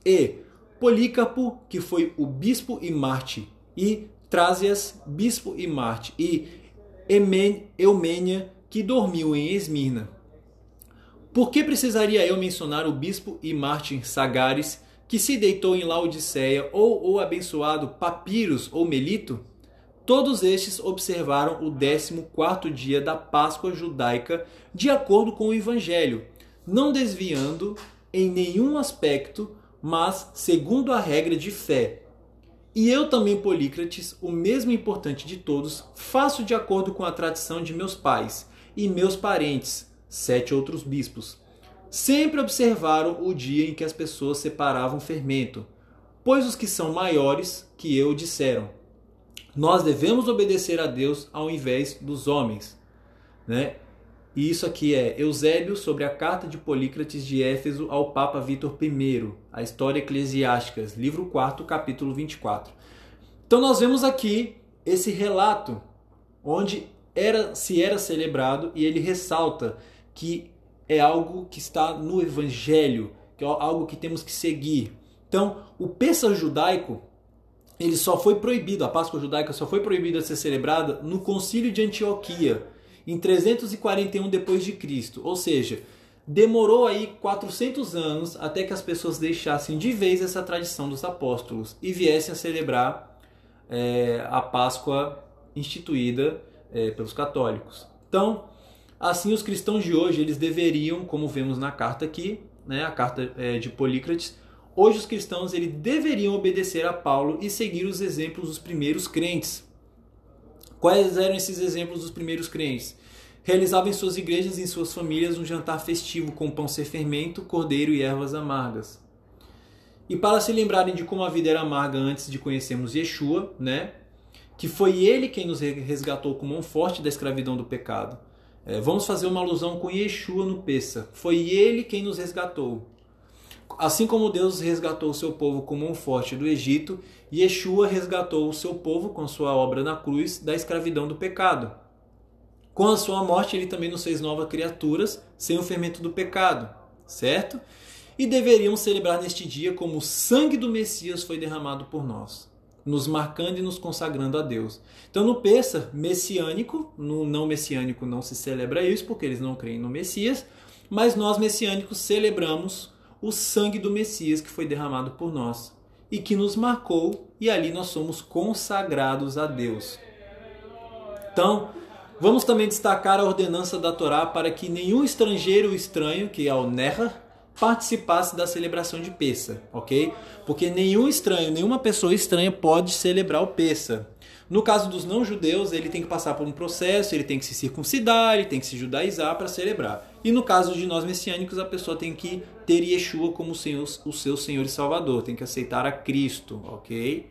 E Polícarpo, que foi o bispo e Marte, e Trásias, bispo e Marte, e Eumênia, que dormiu em Esmirna. Por que precisaria eu mencionar o bispo e Marte Sagares, que se deitou em Laodiceia, ou o abençoado Papiros ou Melito? Todos estes observaram o 14 dia da Páscoa judaica de acordo com o Evangelho, não desviando em nenhum aspecto, mas segundo a regra de fé. E eu também, Polícrates, o mesmo importante de todos, faço de acordo com a tradição de meus pais e meus parentes, sete outros bispos. Sempre observaram o dia em que as pessoas separavam fermento, pois os que são maiores que eu disseram nós devemos obedecer a Deus ao invés dos homens. Né? E isso aqui é Eusébio sobre a carta de Polícrates de Éfeso ao Papa Vítor I, a História Eclesiástica, livro 4, capítulo 24. Então nós vemos aqui esse relato onde era se era celebrado e ele ressalta que é algo que está no evangelho, que é algo que temos que seguir. Então, o Pêssar judaico ele só foi proibido, a Páscoa judaica só foi proibida de ser celebrada no Concílio de Antioquia, em 341 depois de Cristo. Ou seja, demorou aí 400 anos até que as pessoas deixassem de vez essa tradição dos apóstolos e viessem a celebrar é, a Páscoa instituída é, pelos católicos. Então, assim os cristãos de hoje eles deveriam, como vemos na carta aqui, né, a carta é, de Polícrates, Hoje os cristãos eles deveriam obedecer a Paulo e seguir os exemplos dos primeiros crentes. Quais eram esses exemplos dos primeiros crentes? Realizavam em suas igrejas e em suas famílias um jantar festivo com pão sem fermento, cordeiro e ervas amargas. E para se lembrarem de como a vida era amarga antes de conhecermos Yeshua, né? Que foi ele quem nos resgatou com mão forte da escravidão do pecado. É, vamos fazer uma alusão com Yeshua no Peça. Foi ele quem nos resgatou. Assim como Deus resgatou o seu povo com mão forte do Egito, Yeshua resgatou o seu povo com sua obra na cruz da escravidão do pecado. Com a sua morte, ele também nos fez novas criaturas sem o fermento do pecado, certo? E deveriam celebrar neste dia como o sangue do Messias foi derramado por nós, nos marcando e nos consagrando a Deus. Então, no Pessa messiânico, no não messiânico não se celebra isso, porque eles não creem no Messias, mas nós messiânicos celebramos o sangue do Messias que foi derramado por nós e que nos marcou, e ali nós somos consagrados a Deus. Então, vamos também destacar a ordenança da Torá para que nenhum estrangeiro estranho, que é o Nerra, participasse da celebração de Pessa, ok? Porque nenhum estranho, nenhuma pessoa estranha pode celebrar o Pessa. No caso dos não-judeus, ele tem que passar por um processo, ele tem que se circuncidar, ele tem que se judaizar para celebrar. E no caso de nós messiânicos, a pessoa tem que ter Yeshua como senhor, o seu Senhor e Salvador, tem que aceitar a Cristo, ok?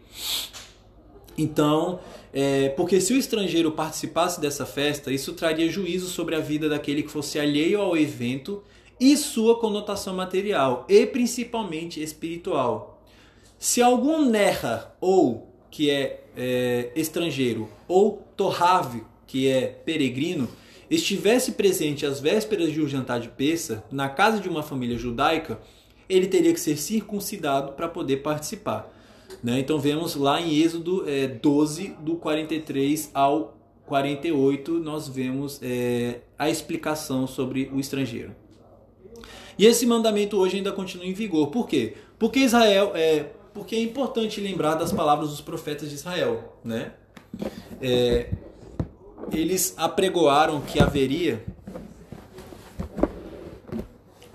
Então, é, porque se o estrangeiro participasse dessa festa, isso traria juízo sobre a vida daquele que fosse alheio ao evento e sua conotação material e principalmente espiritual. Se algum nerra ou que é é, estrangeiro, ou Torrave, que é peregrino, estivesse presente às vésperas de um jantar de peça na casa de uma família judaica, ele teria que ser circuncidado para poder participar. Né? Então vemos lá em Êxodo é, 12, do 43 ao 48, nós vemos é, a explicação sobre o estrangeiro. E esse mandamento hoje ainda continua em vigor. Por quê? Porque Israel, é, porque é importante lembrar das palavras dos profetas de Israel, né? É, eles apregoaram que haveria.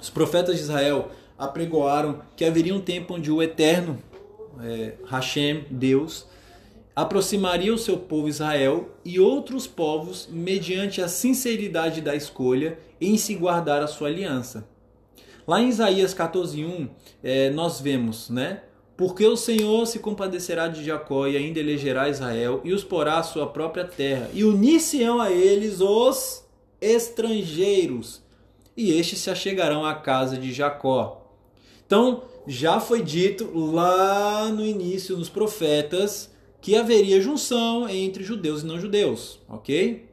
Os profetas de Israel apregoaram que haveria um tempo onde o Eterno, é, Hashem, Deus, aproximaria o seu povo Israel e outros povos mediante a sinceridade da escolha em se guardar a sua aliança. Lá em Isaías 14:1, é, nós vemos, né? Porque o Senhor se compadecerá de Jacó e ainda elegerá Israel e os porá à sua própria terra e unir-se-ão a eles os estrangeiros e estes se achegarão à casa de Jacó. Então, já foi dito lá no início nos profetas que haveria junção entre judeus e não judeus, ok?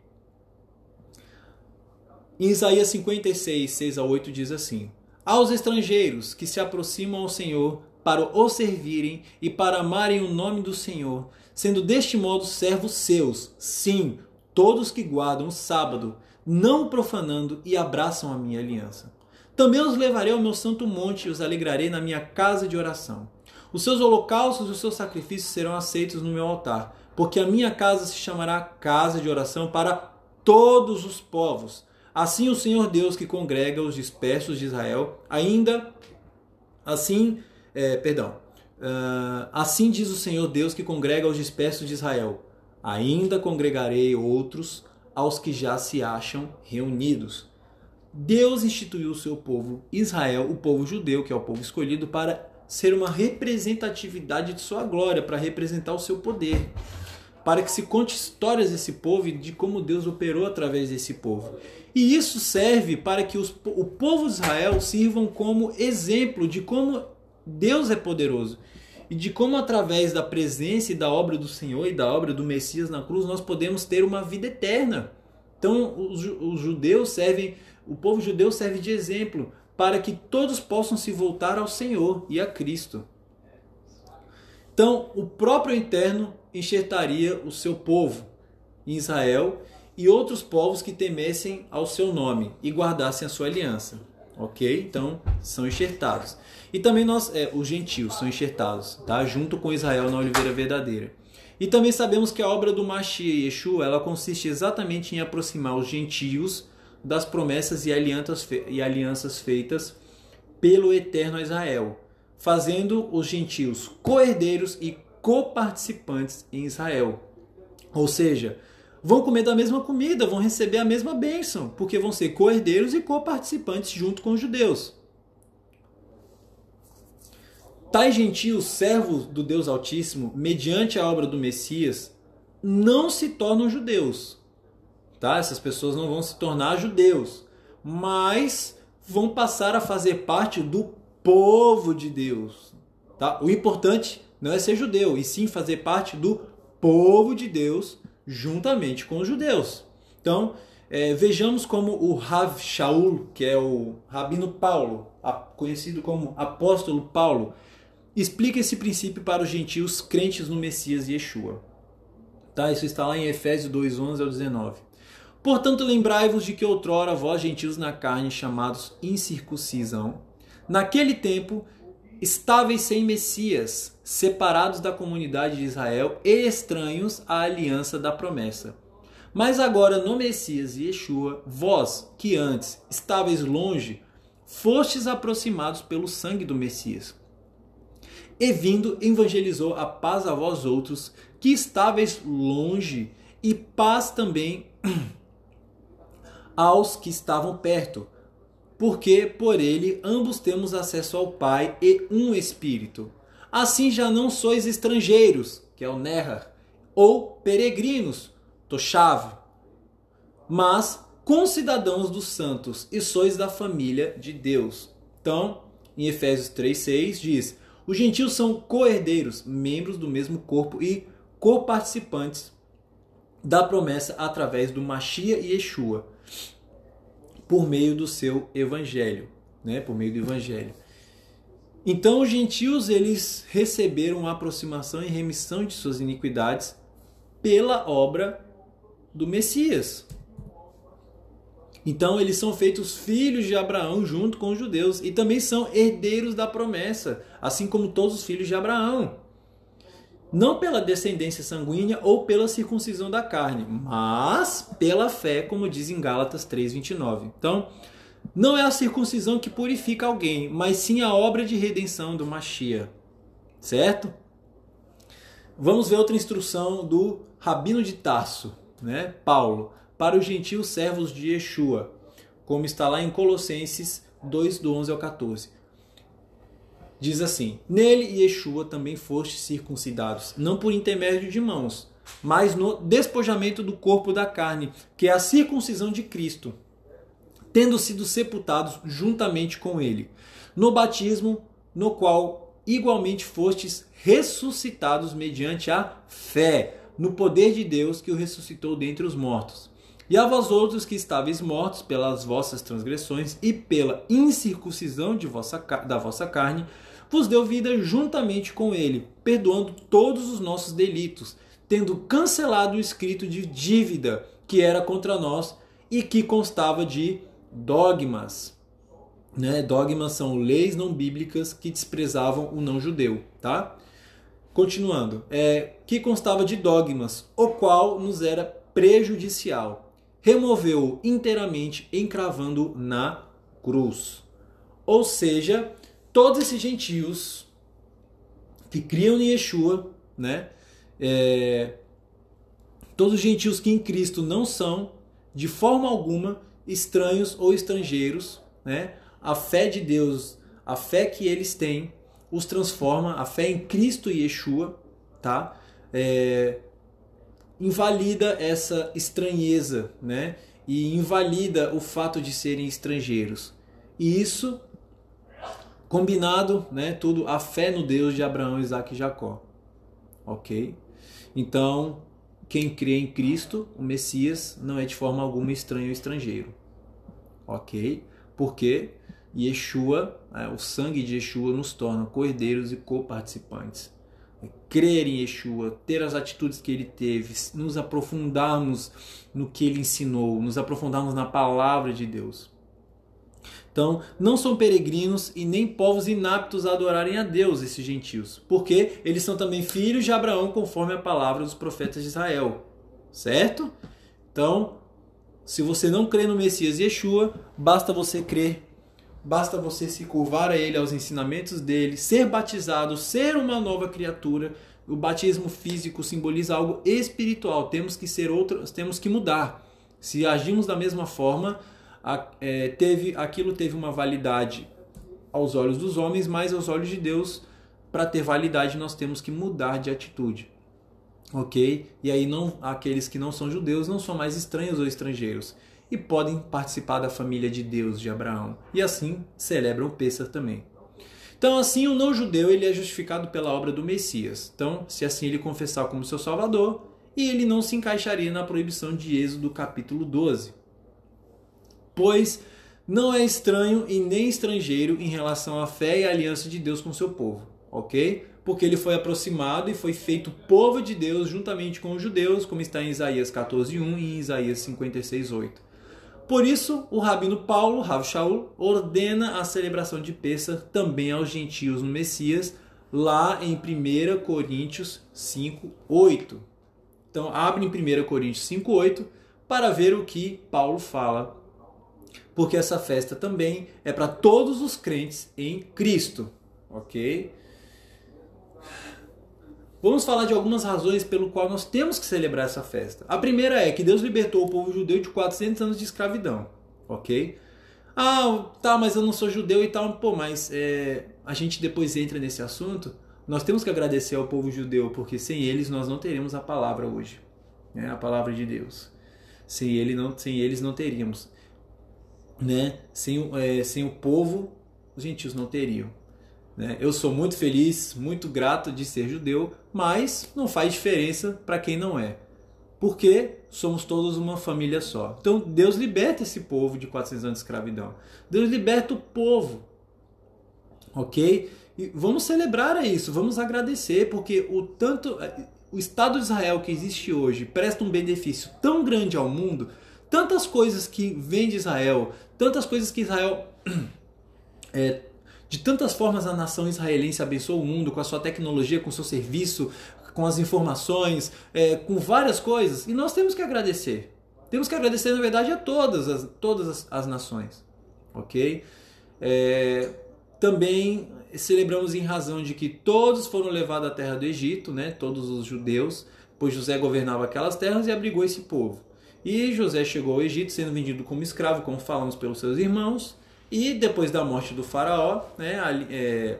Em Isaías 56, 6 a 8 diz assim: Aos estrangeiros que se aproximam ao Senhor para o servirem e para amarem o nome do Senhor, sendo deste modo servos seus, sim, todos que guardam o sábado, não profanando e abraçam a minha aliança. Também os levarei ao meu santo monte e os alegrarei na minha casa de oração. Os seus holocaustos e os seus sacrifícios serão aceitos no meu altar, porque a minha casa se chamará casa de oração para todos os povos. Assim o Senhor Deus que congrega os dispersos de Israel, ainda assim, é, perdão, uh, assim diz o Senhor Deus que congrega os dispersos de Israel, ainda congregarei outros aos que já se acham reunidos. Deus instituiu o seu povo Israel, o povo judeu, que é o povo escolhido, para ser uma representatividade de sua glória, para representar o seu poder, para que se conte histórias desse povo e de como Deus operou através desse povo. E isso serve para que os, o povo de Israel sirvam como exemplo de como Deus é poderoso e de como através da presença e da obra do Senhor e da obra do Messias na cruz nós podemos ter uma vida eterna. Então os, judeus servem, o povo judeu serve de exemplo para que todos possam se voltar ao Senhor e a Cristo. Então, o próprio Eterno enxertaria o seu povo Israel e outros povos que temessem ao seu nome e guardassem a sua aliança. Ok? Então, são enxertados. E também nós, é, os gentios são enxertados, tá? junto com Israel na oliveira verdadeira. E também sabemos que a obra do Mashiach Yeshua ela consiste exatamente em aproximar os gentios das promessas e alianças, e alianças feitas pelo eterno Israel, fazendo os gentios coerdeiros e coparticipantes em Israel. Ou seja, vão comer da mesma comida, vão receber a mesma bênção, porque vão ser coerdeiros e coparticipantes junto com os judeus. Tais gentios, servos do Deus Altíssimo, mediante a obra do Messias, não se tornam judeus, tá? Essas pessoas não vão se tornar judeus, mas vão passar a fazer parte do povo de Deus, tá? O importante não é ser judeu, e sim fazer parte do povo de Deus juntamente com os judeus. Então, é, vejamos como o Rav Shaul, que é o Rabino Paulo, conhecido como Apóstolo Paulo, explica esse princípio para os gentios crentes no Messias Yeshua. Tá? Isso está lá em Efésios 2, 11 ao 19. Portanto, lembrai-vos de que outrora vós, gentios na carne, chamados incircuncisão, naquele tempo estáveis sem Messias, separados da comunidade de Israel e estranhos à aliança da promessa. Mas agora no Messias e Yeshua, vós, que antes estáveis longe, fostes aproximados pelo sangue do Messias. E vindo, evangelizou a paz a vós outros, que estáveis longe, e paz também aos que estavam perto, porque por ele ambos temos acesso ao Pai e um Espírito. Assim já não sois estrangeiros, que é o Nerra, ou peregrinos, Toshav, mas concidadãos dos santos e sois da família de Deus. Então, em Efésios 3,6 diz: Os gentios são co-herdeiros, membros do mesmo corpo e coparticipantes da promessa através do Machia e Yeshua por meio do seu evangelho, né? Por meio do evangelho. Então os gentios eles receberam a aproximação e remissão de suas iniquidades pela obra do Messias. Então eles são feitos filhos de Abraão junto com os judeus e também são herdeiros da promessa, assim como todos os filhos de Abraão não pela descendência sanguínea ou pela circuncisão da carne, mas pela fé, como diz em Gálatas 3:29. Então, não é a circuncisão que purifica alguém, mas sim a obra de redenção do Machia. Certo? Vamos ver outra instrução do Rabino de Tarso, né? Paulo, para os gentios servos de Yeshua, como está lá em Colossenses 2, do 11 ao 14. Diz assim: Nele, Yeshua, também foste circuncidados, não por intermédio de mãos, mas no despojamento do corpo da carne, que é a circuncisão de Cristo, tendo sido sepultados juntamente com ele, no batismo, no qual igualmente fostes ressuscitados mediante a fé no poder de Deus que o ressuscitou dentre os mortos. E a vós outros que estáveis mortos pelas vossas transgressões e pela incircuncisão vossa, da vossa carne, vos deu vida juntamente com ele, perdoando todos os nossos delitos, tendo cancelado o escrito de dívida que era contra nós e que constava de dogmas né, dogmas são leis não bíblicas que desprezavam o não judeu, tá? Continuando, é, que constava de dogmas, o qual nos era prejudicial. Removeu inteiramente, encravando na cruz. Ou seja, todos esses gentios que criam em Yeshua, né? É, todos os gentios que em Cristo não são, de forma alguma, estranhos ou estrangeiros, né? a fé de Deus, a fé que eles têm, os transforma, a fé em Cristo e Yeshua, tá? É, invalida essa estranheza, né? E invalida o fato de serem estrangeiros. E isso combinado, né, tudo a fé no Deus de Abraão, Isaac e Jacó. OK? Então, quem crê em Cristo, o Messias, não é de forma alguma estranho ou estrangeiro. OK? Porque Yeshua, né, o sangue de Yeshua nos torna cordeiros e coparticipantes. É crer em Yeshua, ter as atitudes que ele teve, nos aprofundarmos no que ele ensinou, nos aprofundarmos na palavra de Deus. Então, não são peregrinos e nem povos inaptos a adorarem a Deus, esses gentios, porque eles são também filhos de Abraão, conforme a palavra dos profetas de Israel. Certo? Então, se você não crê no Messias Yeshua, basta você crer Basta você se curvar a Ele, aos ensinamentos dele, ser batizado, ser uma nova criatura. O batismo físico simboliza algo espiritual. Temos que ser outros, temos que mudar. Se agimos da mesma forma, é, teve aquilo teve uma validade aos olhos dos homens, mas aos olhos de Deus, para ter validade, nós temos que mudar de atitude. Ok? E aí não aqueles que não são judeus não são mais estranhos ou estrangeiros e podem participar da família de Deus de Abraão. E assim celebram o Pêssar também. Então, assim, o não-judeu ele é justificado pela obra do Messias. Então, se assim ele confessar como seu Salvador, e ele não se encaixaria na proibição de Êxodo capítulo 12. Pois não é estranho e nem estrangeiro em relação à fé e à aliança de Deus com seu povo, ok? Porque ele foi aproximado e foi feito povo de Deus juntamente com os judeus, como está em Isaías 14:1 e em Isaías 56:8. Por isso, o rabino Paulo, Rav Shaul, ordena a celebração de Pêssar também aos gentios no Messias, lá em 1 Coríntios 5, 8. Então, abre em 1 Coríntios 5, 8 para ver o que Paulo fala. Porque essa festa também é para todos os crentes em Cristo, ok? Vamos falar de algumas razões pelo qual nós temos que celebrar essa festa. A primeira é que Deus libertou o povo judeu de 400 anos de escravidão, ok? Ah, tá, mas eu não sou judeu e tal. Pô, mas é, a gente depois entra nesse assunto. Nós temos que agradecer ao povo judeu, porque sem eles nós não teríamos a palavra hoje, né? a palavra de Deus. Sem, ele não, sem eles não teríamos. Né? Sem, é, sem o povo, os gentios não teriam. Né? Eu sou muito feliz, muito grato de ser judeu, mas não faz diferença para quem não é. Porque somos todos uma família só. Então Deus liberta esse povo de 400 anos de escravidão. Deus liberta o povo. Ok? E vamos celebrar isso, vamos agradecer, porque o tanto o Estado de Israel que existe hoje presta um benefício tão grande ao mundo, tantas coisas que vem de Israel, tantas coisas que Israel é, de tantas formas a nação israelense abençoou o mundo com a sua tecnologia, com o seu serviço, com as informações, é, com várias coisas. E nós temos que agradecer. Temos que agradecer, na verdade, a todas as, todas as, as nações. Ok? É, também celebramos em razão de que todos foram levados à terra do Egito, né? todos os judeus, pois José governava aquelas terras e abrigou esse povo. E José chegou ao Egito sendo vendido como escravo, como falamos pelos seus irmãos, e depois da morte do faraó, né, a, é,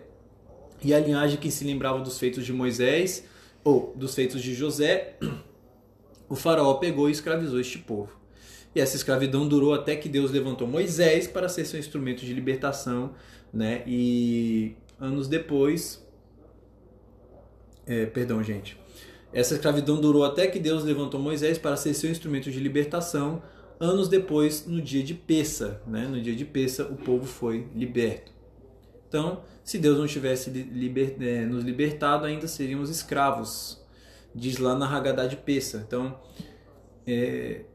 e a linhagem que se lembrava dos feitos de Moisés, ou dos feitos de José, o faraó pegou e escravizou este povo. E essa escravidão durou até que Deus levantou Moisés para ser seu instrumento de libertação, né? E anos depois, é, perdão, gente. Essa escravidão durou até que Deus levantou Moisés para ser seu instrumento de libertação. Anos depois, no dia de Pessa, né? no dia de Pessa, o povo foi liberto. Então, se Deus não tivesse liber, é, nos libertado, ainda seríamos escravos. Diz lá na Haggadah de Pessa. Então, é,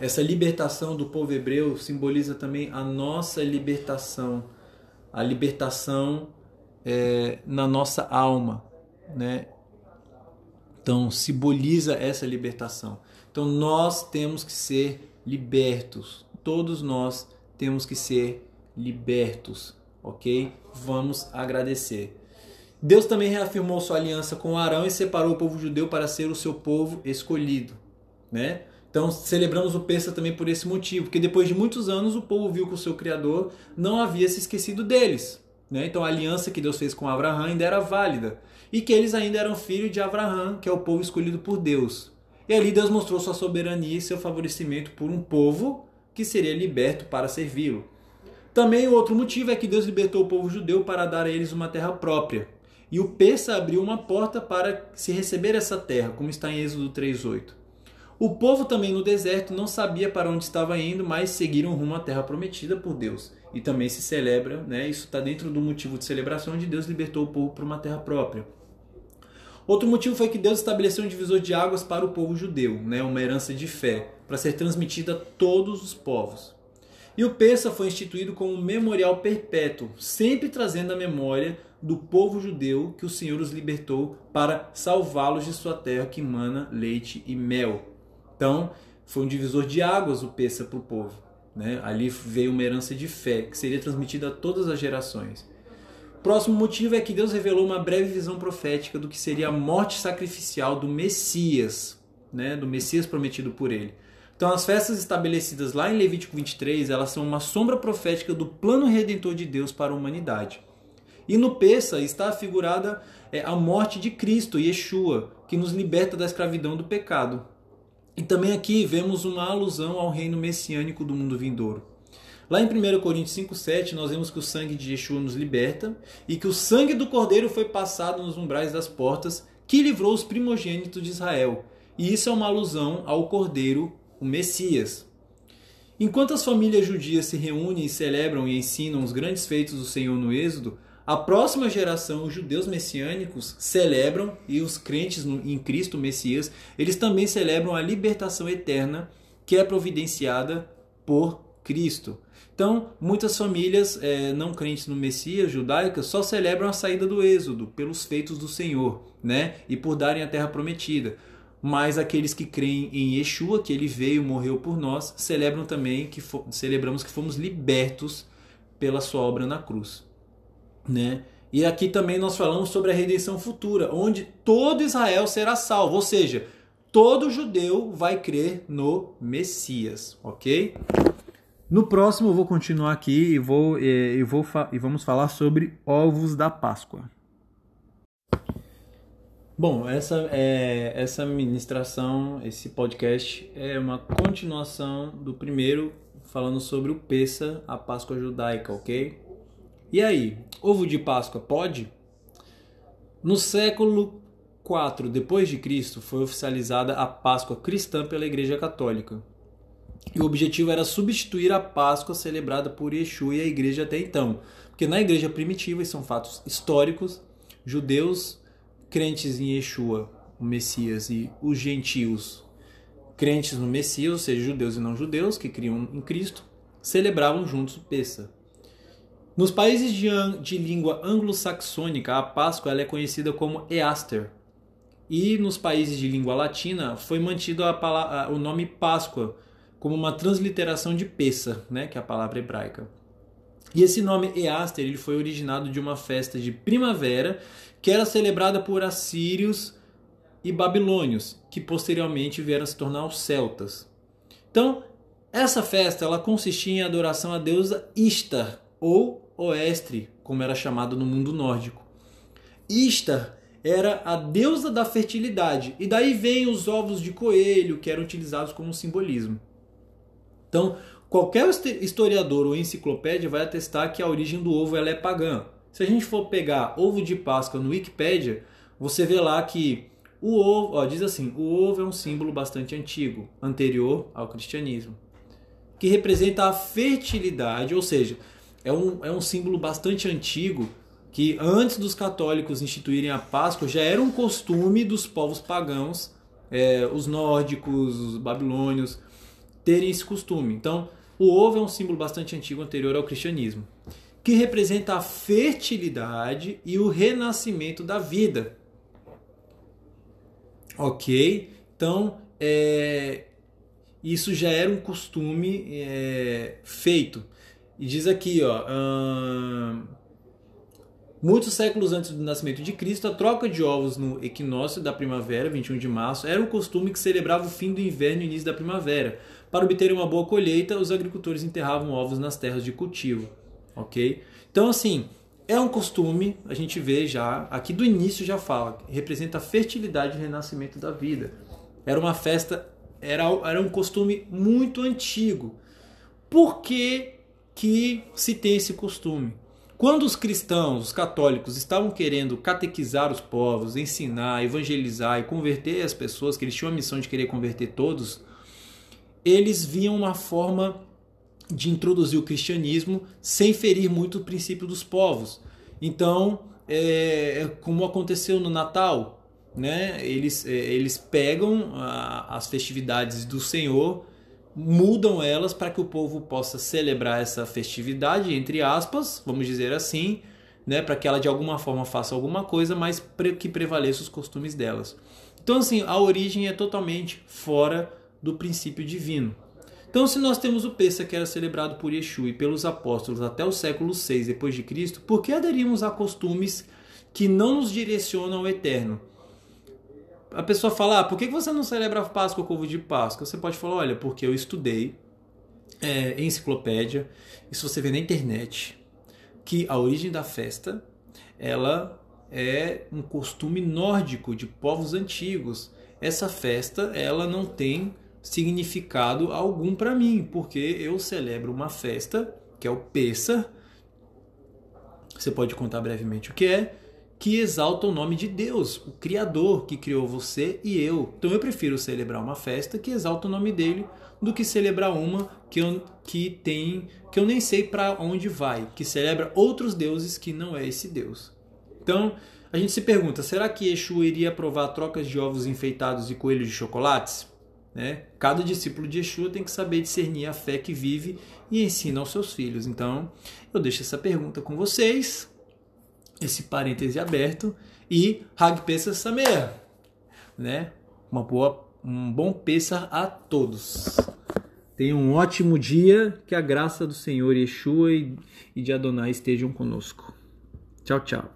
essa libertação do povo hebreu simboliza também a nossa libertação, a libertação é, na nossa alma, né? Então, simboliza essa libertação. Então, nós temos que ser libertos. Todos nós temos que ser libertos, ok? Vamos agradecer. Deus também reafirmou sua aliança com Arão e separou o povo judeu para ser o seu povo escolhido, né? Então celebramos o Pêssego também por esse motivo, porque depois de muitos anos o povo viu que o seu Criador não havia se esquecido deles. Né? Então a aliança que Deus fez com Abraão ainda era válida e que eles ainda eram filhos de Abraão, que é o povo escolhido por Deus. E ali Deus mostrou sua soberania e seu favorecimento por um povo que seria liberto para servi-lo. Também o outro motivo é que Deus libertou o povo judeu para dar a eles uma terra própria. E o Pessa abriu uma porta para se receber essa terra, como está em Êxodo 3:8. O povo também no deserto não sabia para onde estava indo, mas seguiram rumo à terra prometida por Deus. E também se celebra, né? Isso está dentro do motivo de celebração de Deus libertou o povo para uma terra própria. Outro motivo foi que Deus estabeleceu um divisor de águas para o povo judeu, né, uma herança de fé, para ser transmitida a todos os povos. E o Pessa foi instituído como um memorial perpétuo, sempre trazendo a memória do povo judeu que o Senhor os libertou para salvá-los de sua terra que mana leite e mel. Então, foi um divisor de águas o Pessa para o povo. Né? Ali veio uma herança de fé que seria transmitida a todas as gerações. Próximo motivo é que Deus revelou uma breve visão profética do que seria a morte sacrificial do Messias, né, do Messias prometido por ele. Então, as festas estabelecidas lá em Levítico 23, elas são uma sombra profética do plano redentor de Deus para a humanidade. E no Pessa está afigurada é, a morte de Cristo, Yeshua, que nos liberta da escravidão do pecado. E também aqui vemos uma alusão ao reino messiânico do mundo vindouro. Lá em 1 Coríntios 5,7, nós vemos que o sangue de Yeshua nos liberta e que o sangue do Cordeiro foi passado nos umbrais das portas, que livrou os primogênitos de Israel. E isso é uma alusão ao Cordeiro, o Messias. Enquanto as famílias judias se reúnem e celebram e ensinam os grandes feitos do Senhor no Êxodo, a próxima geração, os judeus messiânicos, celebram, e os crentes em Cristo Messias, eles também celebram a libertação eterna que é providenciada por Cristo. Então, muitas famílias é, não crentes no Messias, judaicas, só celebram a saída do Êxodo pelos feitos do Senhor, né? E por darem a terra prometida. Mas aqueles que creem em Yeshua, que ele veio, morreu por nós, celebram também que celebramos que fomos libertos pela sua obra na cruz, né? E aqui também nós falamos sobre a redenção futura, onde todo Israel será salvo, ou seja, todo judeu vai crer no Messias, ok? No próximo eu vou continuar aqui e, vou, e, e, vou, e vamos falar sobre ovos da Páscoa. Bom, essa, é, essa ministração, esse podcast é uma continuação do primeiro, falando sobre o Pessa, a Páscoa judaica, ok? E aí, ovo de Páscoa pode? No século 4 depois de Cristo foi oficializada a Páscoa cristã pela Igreja Católica. E o objetivo era substituir a Páscoa celebrada por Yeshua e a igreja até então. Porque na igreja primitiva, e são fatos históricos, judeus crentes em Yeshua, o Messias, e os gentios crentes no Messias, ou seja, judeus e não judeus, que criam em Cristo, celebravam juntos o Pessa. Nos países de, de língua anglo-saxônica, a Páscoa é conhecida como Easter. E nos países de língua latina foi mantido a, a, o nome Páscoa, como uma transliteração de Pessa, né, que é a palavra hebraica. E esse nome Easter ele foi originado de uma festa de primavera que era celebrada por assírios e babilônios, que posteriormente vieram se tornar os celtas. Então, essa festa ela consistia em adoração à deusa Istar, ou Oestre, como era chamado no mundo nórdico. Istar era a deusa da fertilidade, e daí vem os ovos de coelho, que eram utilizados como simbolismo. Então, qualquer historiador ou enciclopédia vai atestar que a origem do ovo ela é pagã. Se a gente for pegar ovo de Páscoa no Wikipedia, você vê lá que o ovo, ó, diz assim, o ovo é um símbolo bastante antigo, anterior ao cristianismo, que representa a fertilidade, ou seja, é um, é um símbolo bastante antigo que antes dos católicos instituírem a Páscoa já era um costume dos povos pagãos, é, os nórdicos, os babilônios, terem esse costume. Então, o ovo é um símbolo bastante antigo, anterior ao cristianismo, que representa a fertilidade e o renascimento da vida. Ok? Então, é, isso já era um costume é, feito. E diz aqui, ó. Hum, Muitos séculos antes do nascimento de Cristo, a troca de ovos no equinócio da primavera, 21 de março, era um costume que celebrava o fim do inverno e o início da primavera. Para obter uma boa colheita, os agricultores enterravam ovos nas terras de cultivo. Ok? Então, assim, é um costume, a gente vê já, aqui do início já fala, representa a fertilidade e renascimento da vida. Era uma festa, era, era um costume muito antigo. Por que, que se tem esse costume? Quando os cristãos, os católicos, estavam querendo catequizar os povos, ensinar, evangelizar e converter as pessoas, que eles tinham a missão de querer converter todos, eles viam uma forma de introduzir o cristianismo sem ferir muito o princípio dos povos. Então, é, é como aconteceu no Natal, né? eles, é, eles pegam a, as festividades do Senhor mudam elas para que o povo possa celebrar essa festividade, entre aspas, vamos dizer assim, né, para que ela de alguma forma faça alguma coisa, mas que prevaleça os costumes delas. Então, assim, a origem é totalmente fora do princípio divino. Então, se nós temos o Pêssego que era celebrado por Yeshua e pelos apóstolos até o século 6 depois de Cristo, por que aderimos a costumes que não nos direcionam ao eterno? a pessoa fala, ah, por que você não celebra a Páscoa com ovo de Páscoa? Você pode falar, olha, porque eu estudei é, enciclopédia, isso você vê na internet, que a origem da festa, ela é um costume nórdico de povos antigos. Essa festa, ela não tem significado algum para mim, porque eu celebro uma festa, que é o Pessa. Você pode contar brevemente o que é, que exalta o nome de Deus, o Criador que criou você e eu. Então eu prefiro celebrar uma festa que exalta o nome dele do que celebrar uma que eu, que tem que eu nem sei para onde vai, que celebra outros deuses que não é esse Deus. Então a gente se pergunta: será que Yeshua iria aprovar trocas de ovos enfeitados e coelhos de chocolates? Né? Cada discípulo de Yeshua tem que saber discernir a fé que vive e ensina aos seus filhos. Então eu deixo essa pergunta com vocês esse parêntese aberto e Hag Pesach Sameach, né? Uma boa, um bom Pesach a todos. Tenham um ótimo dia, que a graça do Senhor Yeshua e de Adonai estejam conosco. Tchau, tchau.